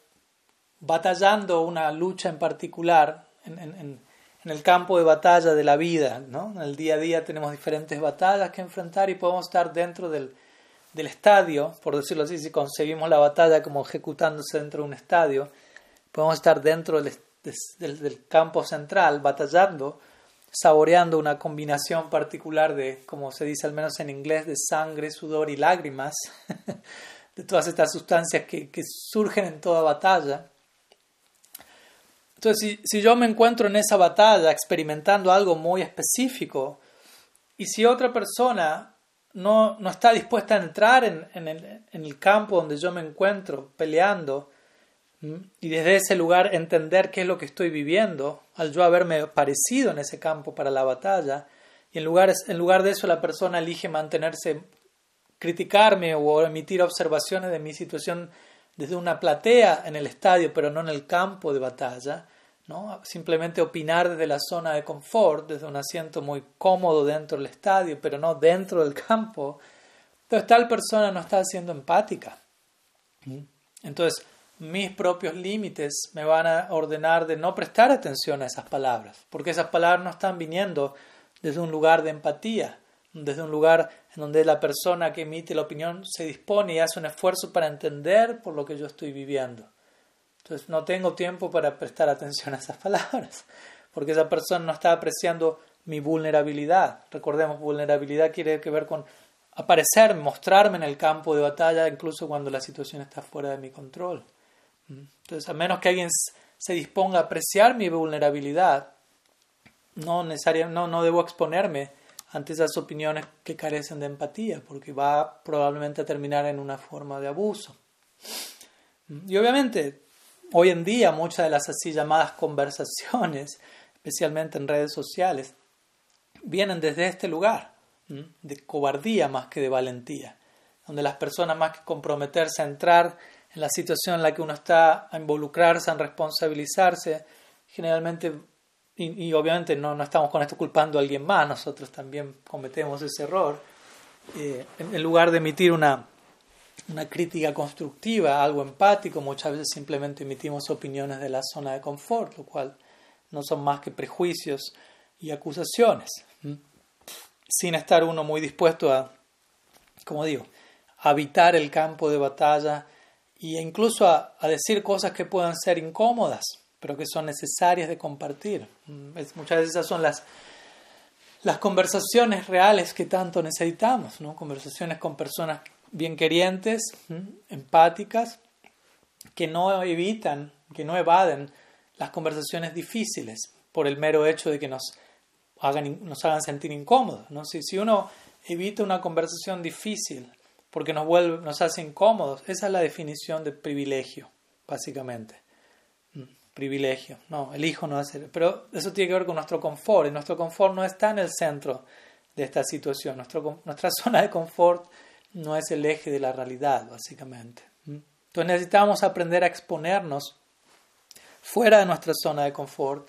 batallando una lucha en particular en, en, en, el campo de batalla de la vida. ¿no? En el día a día tenemos diferentes batallas que enfrentar y podemos estar dentro del, del estadio, por decirlo así, si concebimos la batalla como ejecutándose dentro de un estadio, podemos estar dentro del, campo central batallando saboreando una combinación particular de, como se dice al menos en inglés, de sangre, sudor y lágrimas, de todas estas sustancias que, surgen en toda batalla. Entonces, si, yo me encuentro en esa batalla experimentando algo muy específico, y si otra persona no, no está dispuesta a entrar en, en, el, en, el, campo donde yo me encuentro peleando, y desde ese lugar entender qué es lo que estoy viviendo, al yo haberme parecido en ese campo para la batalla, y en lugar, en lugar de eso la persona elige mantenerse criticarme o emitir observaciones de mi situación desde una platea en el estadio, pero no en el campo de batalla, ¿no? simplemente opinar desde la zona de confort, desde un asiento muy cómodo dentro del estadio, pero no dentro del campo, Entonces tal persona no está siendo empática. Entonces mis propios límites me van a ordenar de no prestar atención a esas palabras, porque esas palabras no están viniendo desde un lugar de empatía, desde un lugar en donde la persona que emite la opinión se dispone y hace un esfuerzo para entender por lo que yo estoy viviendo. Entonces no tengo tiempo para prestar atención a esas palabras, porque esa persona no está apreciando mi vulnerabilidad. Recordemos, vulnerabilidad quiere que ver con aparecer, mostrarme en el campo de batalla, incluso cuando la situación está fuera de mi control. Entonces, a menos que alguien se disponga a apreciar mi vulnerabilidad, no, no, no debo exponerme ante esas opiniones que carecen de empatía, porque va probablemente a terminar en una forma de abuso. Y obviamente, hoy en día muchas de las así llamadas conversaciones, especialmente en redes sociales, vienen desde este lugar, de cobardía más que de valentía, donde las personas más que comprometerse a entrar en la situación en la que uno está a involucrarse, a responsabilizarse, generalmente, y, obviamente no, no, estamos con esto culpando a alguien más, nosotros también cometemos ese error, eh, en, lugar de emitir una, una crítica constructiva, algo empático, muchas veces simplemente emitimos opiniones de la zona de confort, lo cual no son más que prejuicios y acusaciones sin estar uno muy dispuesto a, como digo, habitar el campo de batalla e incluso a, decir cosas que puedan ser incómodas, pero que son necesarias de compartir. Muchas veces esas son las, las conversaciones reales que tanto necesitamos, ¿no? conversaciones con personas bien querientes, empáticas, que no evitan, que no evaden las conversaciones difíciles por el mero hecho de que nos hagan, nos hagan sentir incómodos. ¿no? Si, si uno evita una conversación difícil porque nos, vuelve, nos hace incómodos, esa es la definición de privilegio, básicamente. Mm, privilegio, no, elijo no hacer. Pero eso tiene que ver con nuestro confort, y nuestro confort no está en el centro de esta situación. Nuestro, nuestra zona de confort no es el eje de la realidad, básicamente. Entonces necesitamos aprender a exponernos fuera de nuestra zona de confort,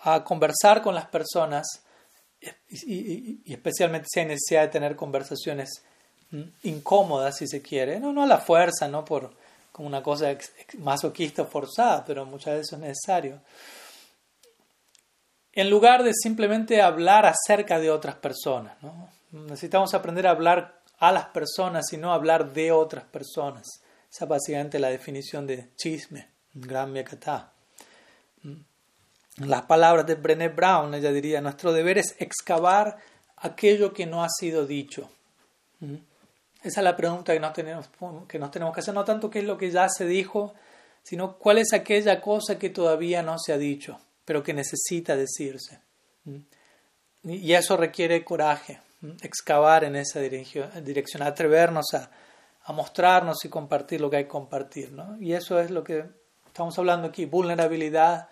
a conversar con las personas y, especialmente si hay necesidad de tener conversaciones incómodas, si se quiere, no, no a la fuerza, no por como una cosa masoquista forzada, pero muchas veces es necesario. En lugar de simplemente hablar acerca de otras personas, ¿no? necesitamos aprender a hablar a las personas y no hablar de otras personas. Esa es básicamente la definición de chisme, gran miakatá las palabras de Brené Brown, ella diría, nuestro deber es excavar aquello que no ha sido dicho. ¿Mm? Esa es la pregunta que nos, tenemos, que nos tenemos que hacer, no tanto qué es lo que ya se dijo, sino cuál es aquella cosa que todavía no se ha dicho, pero que necesita decirse. ¿Mm? Y eso requiere coraje, ¿Mm? Excavar en esa dirección, atrevernos a, a, mostrarnos y compartir lo que hay que compartir. ¿no? Y eso es lo que estamos hablando aquí, vulnerabilidad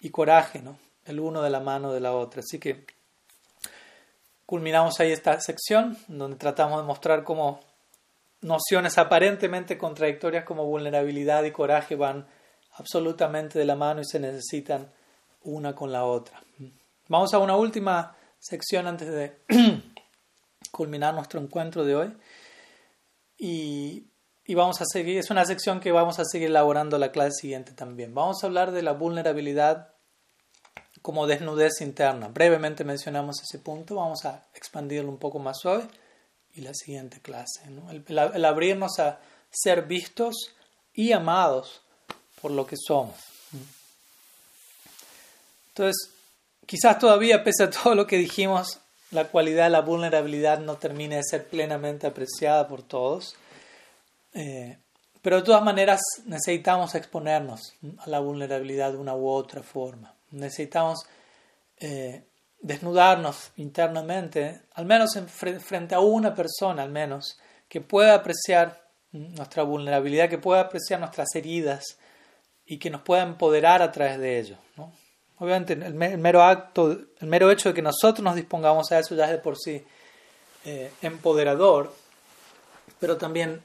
y coraje, ¿no? el uno de la mano de la otra. Así que culminamos ahí esta sección donde tratamos de mostrar cómo nociones aparentemente contradictorias como vulnerabilidad y coraje van absolutamente de la mano y se necesitan una con la otra. Vamos a una última sección antes de culminar nuestro encuentro de hoy. Y y vamos a seguir, es una sección que vamos a seguir elaborando la clase siguiente también. Vamos a hablar de la vulnerabilidad como desnudez interna. Brevemente mencionamos ese punto, vamos a expandirlo un poco más hoy y la siguiente clase. El, abrirnos a ser vistos y amados por lo que somos. Entonces, quizás todavía, pese a todo lo que dijimos, la cualidad de la vulnerabilidad no termine de ser plenamente apreciada por todos. Eh, pero de todas maneras necesitamos exponernos a la vulnerabilidad de una u otra forma. Necesitamos eh, desnudarnos internamente, al menos en, frente a una persona, al menos, que pueda apreciar nuestra vulnerabilidad, que pueda apreciar nuestras heridas y que nos pueda empoderar a través de ello. Obviamente el, mero acto, el mero hecho de que nosotros nos dispongamos a eso ya es de por sí eh, empoderador, pero también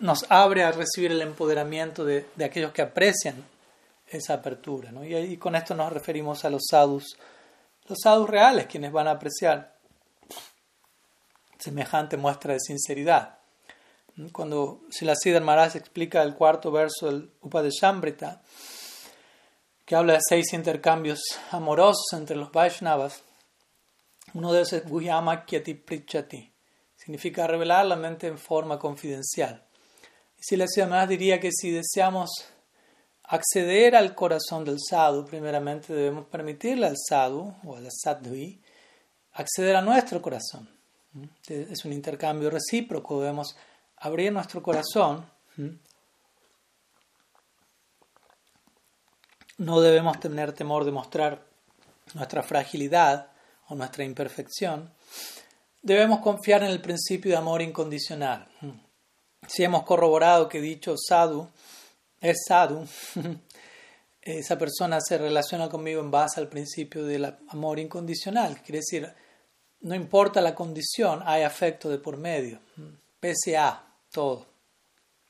nos abre a recibir el empoderamiento de, aquellos que aprecian esa apertura. Y, con esto nos referimos a los sadhus, los sadhus reales, quienes van a apreciar semejante muestra de sinceridad. Cuando Siddhar Maharaj explica el cuarto verso del Upadeshambrita, que habla de seis intercambios amorosos entre los Vaishnavas, uno de ellos es Guhyama Kyati Prichati, significa revelar la mente en forma confidencial. Y Siddhar Maharaj diría que si deseamos acceder al corazón del sadhu, primeramente debemos permitirle al sadhu o a la sadhui acceder a nuestro corazón. Es un intercambio recíproco, debemos abrir nuestro corazón. No debemos tener temor de mostrar nuestra fragilidad o nuestra imperfección. Debemos confiar en el principio de amor incondicional. Si hemos corroborado que dicho sadhu es sadhu, esa persona se relaciona conmigo en base al principio del amor incondicional. Quiere decir, no importa la condición, hay afecto de por medio, pese a todo.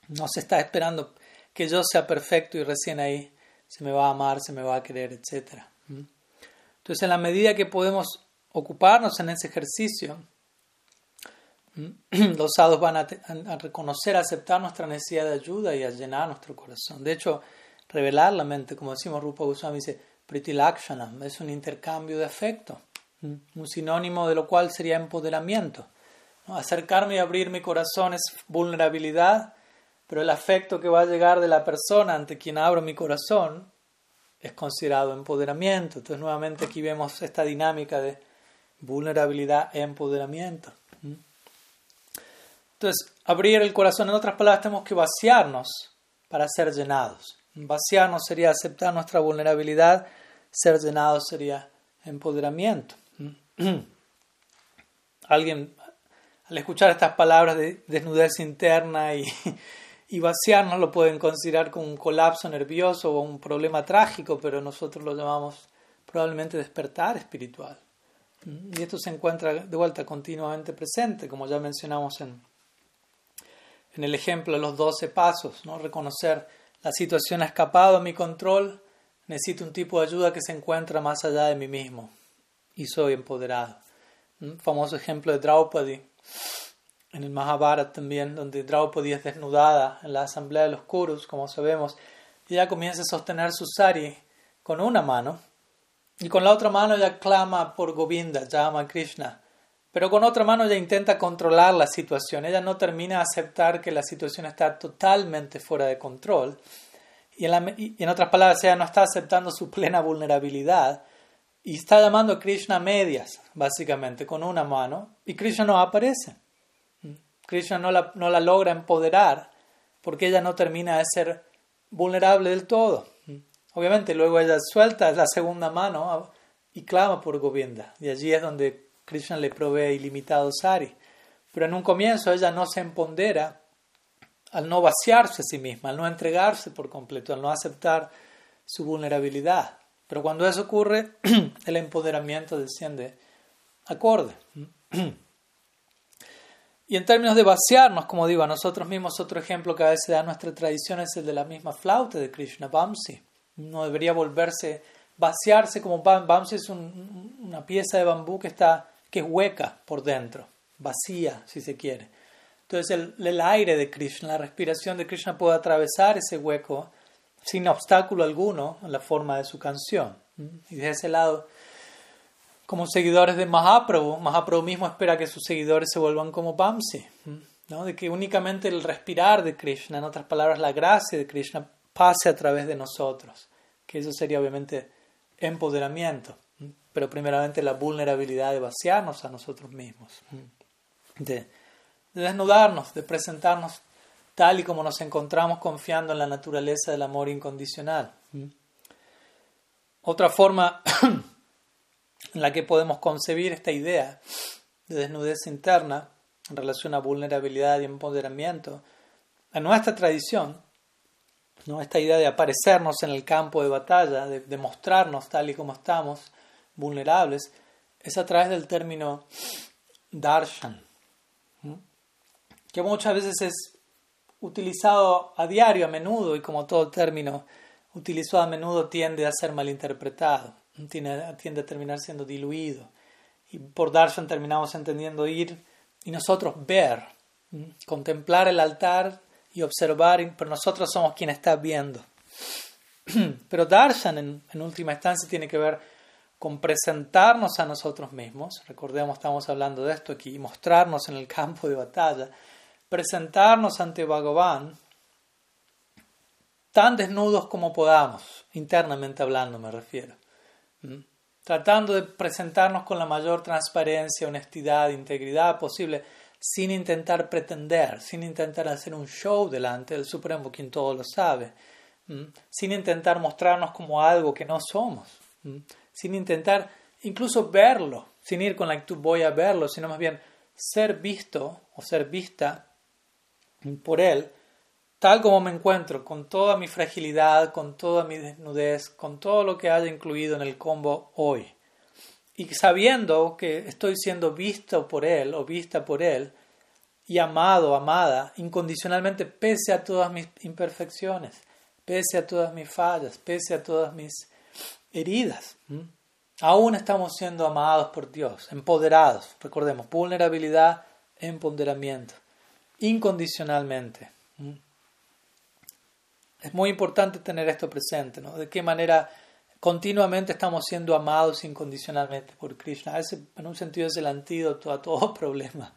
No se está esperando que yo sea perfecto y recién ahí se me va a amar, se me va a querer, etc. Entonces, en la medida que podemos ocuparnos en ese ejercicio, los sadhus van a, reconocer, a aceptar nuestra necesidad de ayuda y a llenar nuestro corazón. De hecho, revelar la mente, como decimos Rupa Goswami, dice Pritilakshanam, es un intercambio de afecto, un sinónimo de lo cual sería empoderamiento. Acercarme y abrir mi corazón es vulnerabilidad, pero el afecto que va a llegar de la persona ante quien abro mi corazón es considerado empoderamiento. Entonces, nuevamente aquí vemos esta dinámica de vulnerabilidad e empoderamiento. Entonces, abrir el corazón, en otras palabras, tenemos que vaciarnos para ser llenados. Vaciarnos sería aceptar nuestra vulnerabilidad, ser llenados sería empoderamiento. Alguien, al escuchar estas palabras de desnudez interna y, y vaciarnos, lo pueden considerar como un colapso nervioso o un problema trágico, pero nosotros lo llamamos probablemente despertar espiritual. Y esto se encuentra de vuelta continuamente presente, como ya mencionamos en en el ejemplo de los 12 pasos, ¿no? reconocer la situación ha escapado a mi control, necesito un tipo de ayuda que se encuentra más allá de mí mismo y soy empoderado. Un famoso ejemplo de Draupadi en el Mahabharata también, donde Draupadi es desnudada en la asamblea de los Kurus, como sabemos, y ella comienza a sostener su sari con una mano y con la otra mano ella clama por Govinda, llama a Krishna. Pero con otra mano ella intenta controlar la situación. Ella no termina de aceptar que la situación está totalmente fuera de control. Y en, otras palabras, ella no está aceptando su plena vulnerabilidad. Y está llamando a Krishna a medias, básicamente, con una mano. Y Krishna no aparece. Krishna no la, no la logra empoderar porque ella no termina de ser vulnerable del todo. Obviamente, luego ella suelta la segunda mano y clama por Govinda. Y allí es donde Krishna le provee ilimitado sari. Pero en un comienzo ella no se empodera al no vaciarse a sí misma, al no entregarse por completo, al no aceptar su vulnerabilidad. Pero cuando eso ocurre, el empoderamiento desciende acorde. Y en términos de vaciarnos, como digo, a nosotros mismos, otro ejemplo que a veces da nuestra tradición es el de la misma flauta de Krishna Bamsi. No debería volverse, vaciarse como Bamsi es una pieza de bambú que está que es hueca por dentro, vacía si se quiere. Entonces el, aire de Krishna, la respiración de Krishna puede atravesar ese hueco sin obstáculo alguno en la forma de su canción. Y de ese lado, como seguidores de Mahaprabhu, Mahaprabhu mismo espera que sus seguidores se vuelvan como Bamsi, ¿no? de que únicamente el respirar de Krishna, en otras palabras, la gracia de Krishna, pase a través de nosotros, que eso sería obviamente empoderamiento pero primeramente la vulnerabilidad de vaciarnos a nosotros mismos, de, desnudarnos, de presentarnos tal y como nos encontramos confiando en la naturaleza del amor incondicional. Otra forma en la que podemos concebir esta idea de desnudez interna en relación a vulnerabilidad y empoderamiento, en nuestra tradición, ¿no? esta idea de aparecernos en el campo de batalla, de mostrarnos tal y como estamos, vulnerables es a través del término darshan, que muchas veces es utilizado a diario, a menudo, y como todo término utilizado a menudo tiende a ser malinterpretado, tiende, tiende a terminar siendo diluido. Y por darshan terminamos entendiendo ir y nosotros ver, Contemplar el altar y observar, pero nosotros somos quien está viendo. Pero darshan en, en última instancia tiene que ver con presentarnos a nosotros mismos, recordemos, estamos hablando de esto aquí, mostrarnos en el campo de batalla, presentarnos ante Bhagavan tan desnudos como podamos, internamente hablando me refiero, tratando de presentarnos con la mayor transparencia, honestidad, integridad posible, sin intentar pretender, sin intentar hacer un show delante del Supremo, quien todo lo sabe, sin intentar mostrarnos como algo que no somos sin intentar incluso verlo, sin ir con la actitud voy a verlo, sino más bien ser visto o ser vista por Él, tal como me encuentro, con toda mi fragilidad, con toda mi desnudez, con todo lo que haya incluido en el combo hoy. Y sabiendo que estoy siendo visto por Él o vista por Él, y amado, amada, incondicionalmente, pese a todas mis imperfecciones, pese a todas mis fallas, pese a todas mis heridas. Aún estamos siendo amados por Dios, empoderados. Recordemos, vulnerabilidad, empoderamiento, incondicionalmente. Es muy importante tener esto presente, ¿no? De qué manera continuamente estamos siendo amados incondicionalmente por Krishna. Ese, en un sentido es el antídoto a todo problema.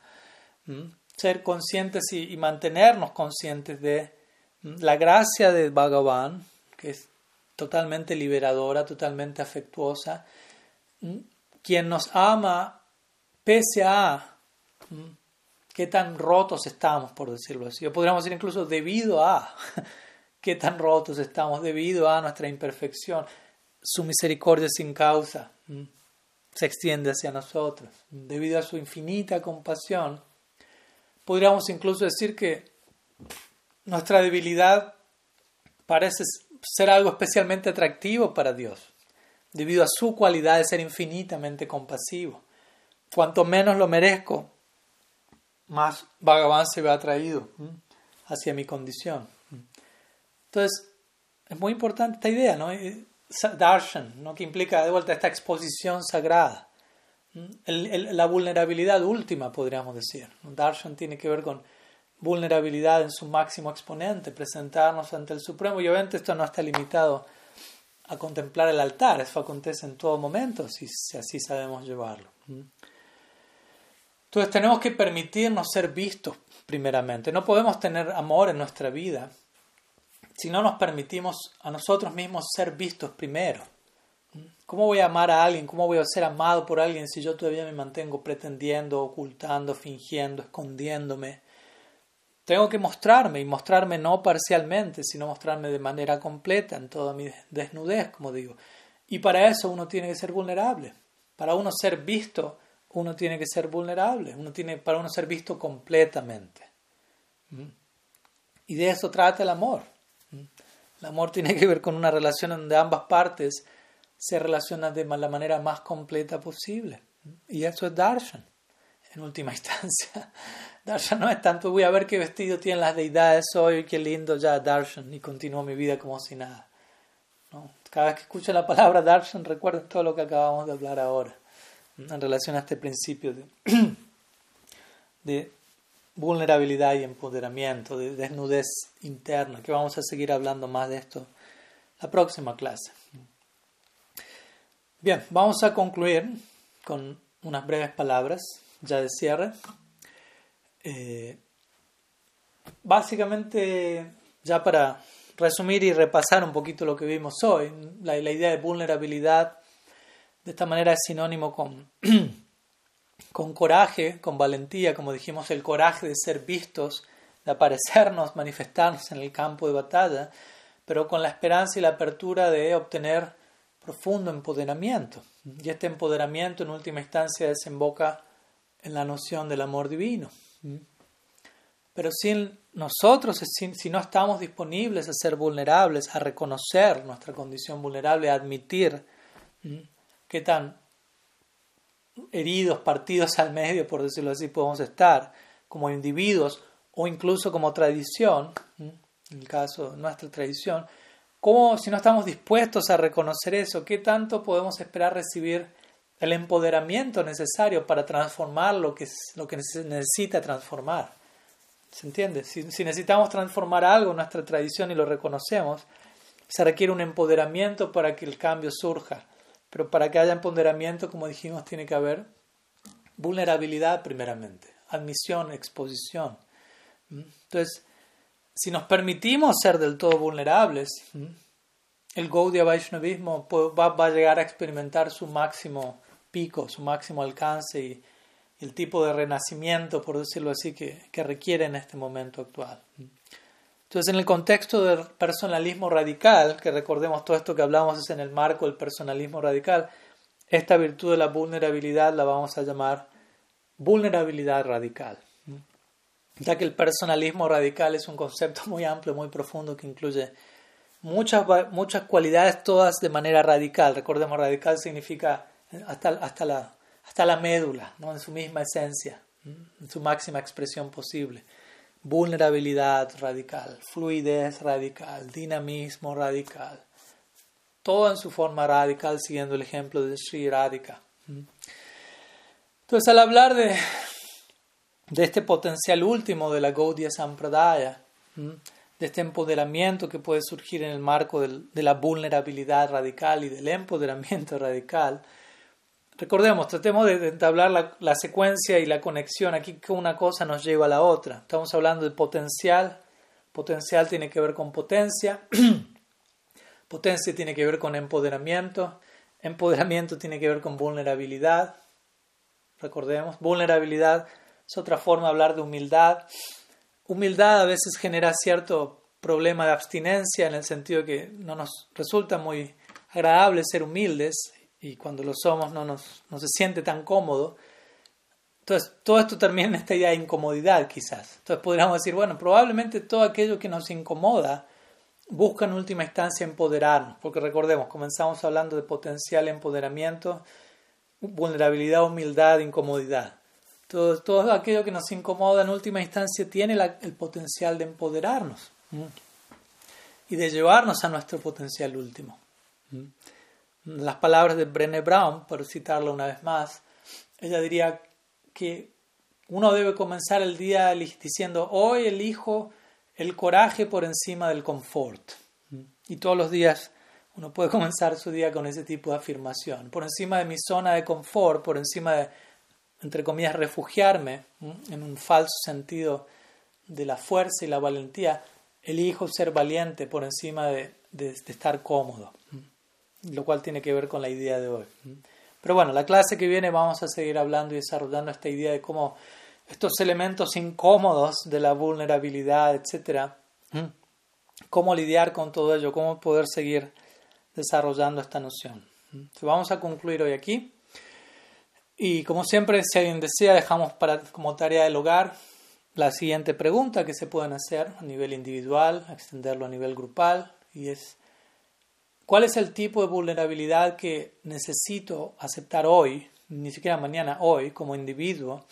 Ser conscientes y, mantenernos conscientes de la gracia de Bhagavan, que es totalmente liberadora, totalmente afectuosa, quien nos ama pese a qué tan rotos estamos, por decirlo así. O podríamos decir incluso debido a qué tan rotos estamos, debido a nuestra imperfección. Su misericordia sin causa se extiende hacia nosotros. Debido a su infinita compasión, podríamos incluso decir que nuestra debilidad parece ser algo especialmente atractivo para Dios, debido a su cualidad de ser infinitamente compasivo. Cuanto menos lo merezco, más Bhagavan se ve atraído hacia mi condición. Entonces, es muy importante esta idea, ¿no? Eh, darshan, ¿no? que implica de vuelta esta exposición sagrada. la vulnerabilidad última, podríamos decir. Darshan tiene que ver con vulnerabilidad en su máximo exponente, presentarnos ante el Supremo. Y obviamente esto no está limitado a contemplar el altar, eso acontece en todo momento, si, así sabemos llevarlo. Entonces tenemos que permitirnos ser vistos primeramente. No podemos tener amor en nuestra vida si no nos permitimos a nosotros mismos ser vistos primero. ¿Cómo voy a amar a alguien? ¿Cómo voy a ser amado por alguien si yo todavía me mantengo pretendiendo, ocultando, fingiendo, escondiéndome? Tengo que mostrarme y mostrarme no parcialmente, sino mostrarme de manera completa en toda mi desnudez, como digo. Y para eso uno tiene que ser vulnerable. Para uno ser visto, uno tiene que ser vulnerable. Uno tiene, para uno ser visto completamente. ¿Mm? Y de eso trata el amor. El amor tiene que ver con una relación donde ambas partes se relacionan de la manera más completa posible. Y eso es darshan, en última instancia. Darshan no es tanto, voy a ver qué vestido tienen las deidades hoy, qué lindo ya Darshan, y continúo mi vida como si nada. ¿No? Cada vez que escucho la palabra Darshan, recuerden todo lo que acabamos de hablar ahora, en relación a este principio de, de vulnerabilidad y empoderamiento, de desnudez interna, que vamos a seguir hablando más de esto la próxima clase. Bien, vamos a concluir con unas breves palabras ya de cierre. Eh, básicamente, ya para resumir y repasar un poquito lo que vimos hoy, la, la idea de vulnerabilidad de esta manera es sinónimo con, con coraje, con valentía, como dijimos, el coraje de ser vistos, de aparecernos, manifestarnos en el campo de batalla, pero con la esperanza y la apertura de obtener profundo empoderamiento. Y este empoderamiento en última instancia desemboca en la noción del amor divino. Pero si nosotros, si, no estamos disponibles a ser vulnerables, a reconocer nuestra condición vulnerable, a admitir qué tan heridos, partidos al medio, por decirlo así, podemos estar como individuos o incluso como tradición, en el caso de nuestra tradición, ¿cómo, si no estamos dispuestos a reconocer eso, qué tanto podemos esperar recibir el empoderamiento necesario para transformar lo que, lo que necesita transformar. ¿Se entiende? Si, necesitamos transformar algo en nuestra tradición y lo reconocemos, se requiere un empoderamiento para que el cambio surja. Pero para que haya empoderamiento, como dijimos, tiene que haber vulnerabilidad primeramente, admisión, exposición. ¿Mm? Entonces, si nos permitimos ser del todo vulnerables, ¿Mm? el Gaudiya Vaishnavismo va, va, a llegar a experimentar su máximo pico, su máximo alcance y, el tipo de renacimiento, por decirlo así, que, que, requiere en este momento actual. Entonces, en el contexto del personalismo radical, que recordemos todo esto que hablamos es en el marco del personalismo radical, esta virtud de la vulnerabilidad la vamos a llamar vulnerabilidad radical. Ya que el personalismo radical es un concepto muy amplio, muy profundo, que incluye muchas, muchas cualidades, todas de manera radical. Recordemos, radical significa hasta, hasta, la, hasta la médula, ¿no? en su misma esencia, en su máxima expresión posible. Vulnerabilidad radical, fluidez radical, dinamismo radical. Todo en su forma radical, siguiendo el ejemplo de Sri Radhika. Entonces, al hablar de, de este potencial último de la Gaudiya Sampradaya, de este empoderamiento que puede surgir en el marco de la vulnerabilidad radical y del empoderamiento radical, recordemos, tratemos de entablar la, secuencia y la conexión. Aquí una cosa nos lleva a la otra. Estamos hablando de potencial, potencial tiene que ver con potencia, potencia tiene que ver con empoderamiento, empoderamiento tiene que ver con vulnerabilidad, recordemos, vulnerabilidad es otra forma de hablar de humildad, humildad a veces genera cierto problema de abstinencia en el sentido que no nos resulta muy agradable ser humildes y cuando lo somos no, nos, no se siente tan cómodo. Entonces, todo esto termina en esta idea de incomodidad quizás. Entonces podríamos decir, bueno, probablemente todo aquello que nos incomoda busca en última instancia empoderarnos, porque recordemos, comenzamos hablando de potencial empoderamiento, vulnerabilidad, humildad, incomodidad. Todo, aquello que nos incomoda en última instancia tiene el potencial de empoderarnos y de llevarnos a nuestro potencial último. Las palabras de Brené Brown, por citarla una vez más, ella diría que uno debe comenzar el día diciendo, hoy elijo el coraje por encima del confort. Y todos los días uno puede comenzar su día con ese tipo de afirmación. Por encima de mi zona de confort, por encima de entre comillas, refugiarme en un falso sentido de la fuerza y la valentía, elijo ser valiente por encima de, estar cómodo, lo cual tiene que ver con la idea de hoy. Pero bueno, la clase que viene vamos a seguir hablando y desarrollando esta idea de cómo estos elementos incómodos de la vulnerabilidad, etcétera, cómo lidiar con todo ello, cómo poder seguir desarrollando esta noción. vamos a concluir hoy aquí. Y como siempre, si alguien desea, dejamos para, como tarea del hogar la siguiente pregunta que se pueden hacer a nivel individual, extenderlo a nivel grupal, y es, ¿cuál es el tipo de vulnerabilidad que necesito aceptar hoy, ni siquiera mañana, hoy, como individuo?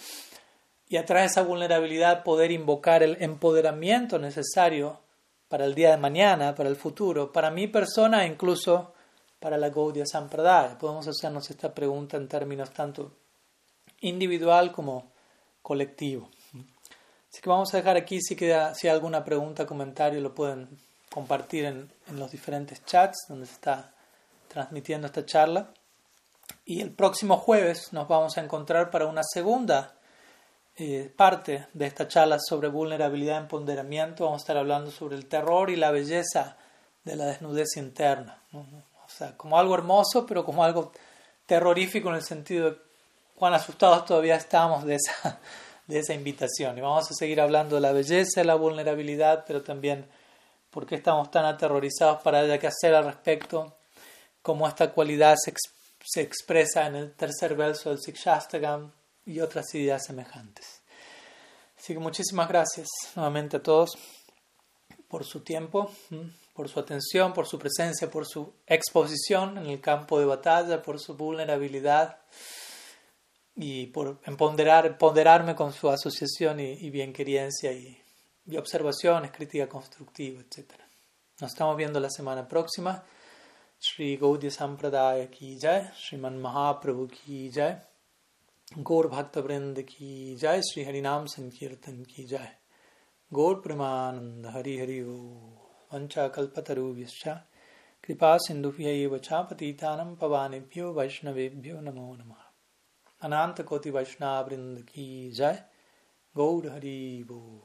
Y a través de esa vulnerabilidad poder invocar el empoderamiento necesario para el día de mañana, para el futuro, para mi persona e incluso para la Gaudiya Sampradaya. Podemos hacernos esta pregunta en términos tanto individual como colectivo. Así que vamos a dejar aquí, si, queda, si hay alguna pregunta, comentario, lo pueden compartir en, en los diferentes chats donde se está transmitiendo esta charla. Y el próximo jueves nos vamos a encontrar para una segunda eh, parte de esta charla sobre vulnerabilidad y empoderamiento. Vamos a estar hablando sobre el terror y la belleza de la desnudez interna. O sea, como algo hermoso, pero como algo terrorífico en el sentido de cuán asustados todavía estamos de esa, de esa invitación. Y vamos a seguir hablando de la belleza, de la vulnerabilidad, pero también por qué estamos tan aterrorizados para haya que hacer al respecto, cómo esta cualidad se, se expresa en el tercer verso del Sikshastakam y otras ideas semejantes. Así que muchísimas gracias nuevamente a todos por su tiempo por su atención, por su presencia, por su exposición en el campo de batalla, por su vulnerabilidad y por empoderar, empoderarme con su asociación y, y bienquerencia y, y observaciones, crítica constructiva, etc. Nos estamos viendo la semana próxima. Sri Gaudiya Sampradaya ki jai, Sriman Mahaprabhu ki jai, Gaur Bhakta ki jai, Sri Harinam Sankirtan ki jai. गौर प्रमानंद हरि हरि ओ वंशाकल्पतरुभ्यश्च कृपा सिन्धुभ्यैव च पतितानं पवानेभ्यो वैष्णवेभ्यो नमो नमः अनंत कोटि वैष्णव वृंद की जय गौर हरि बोल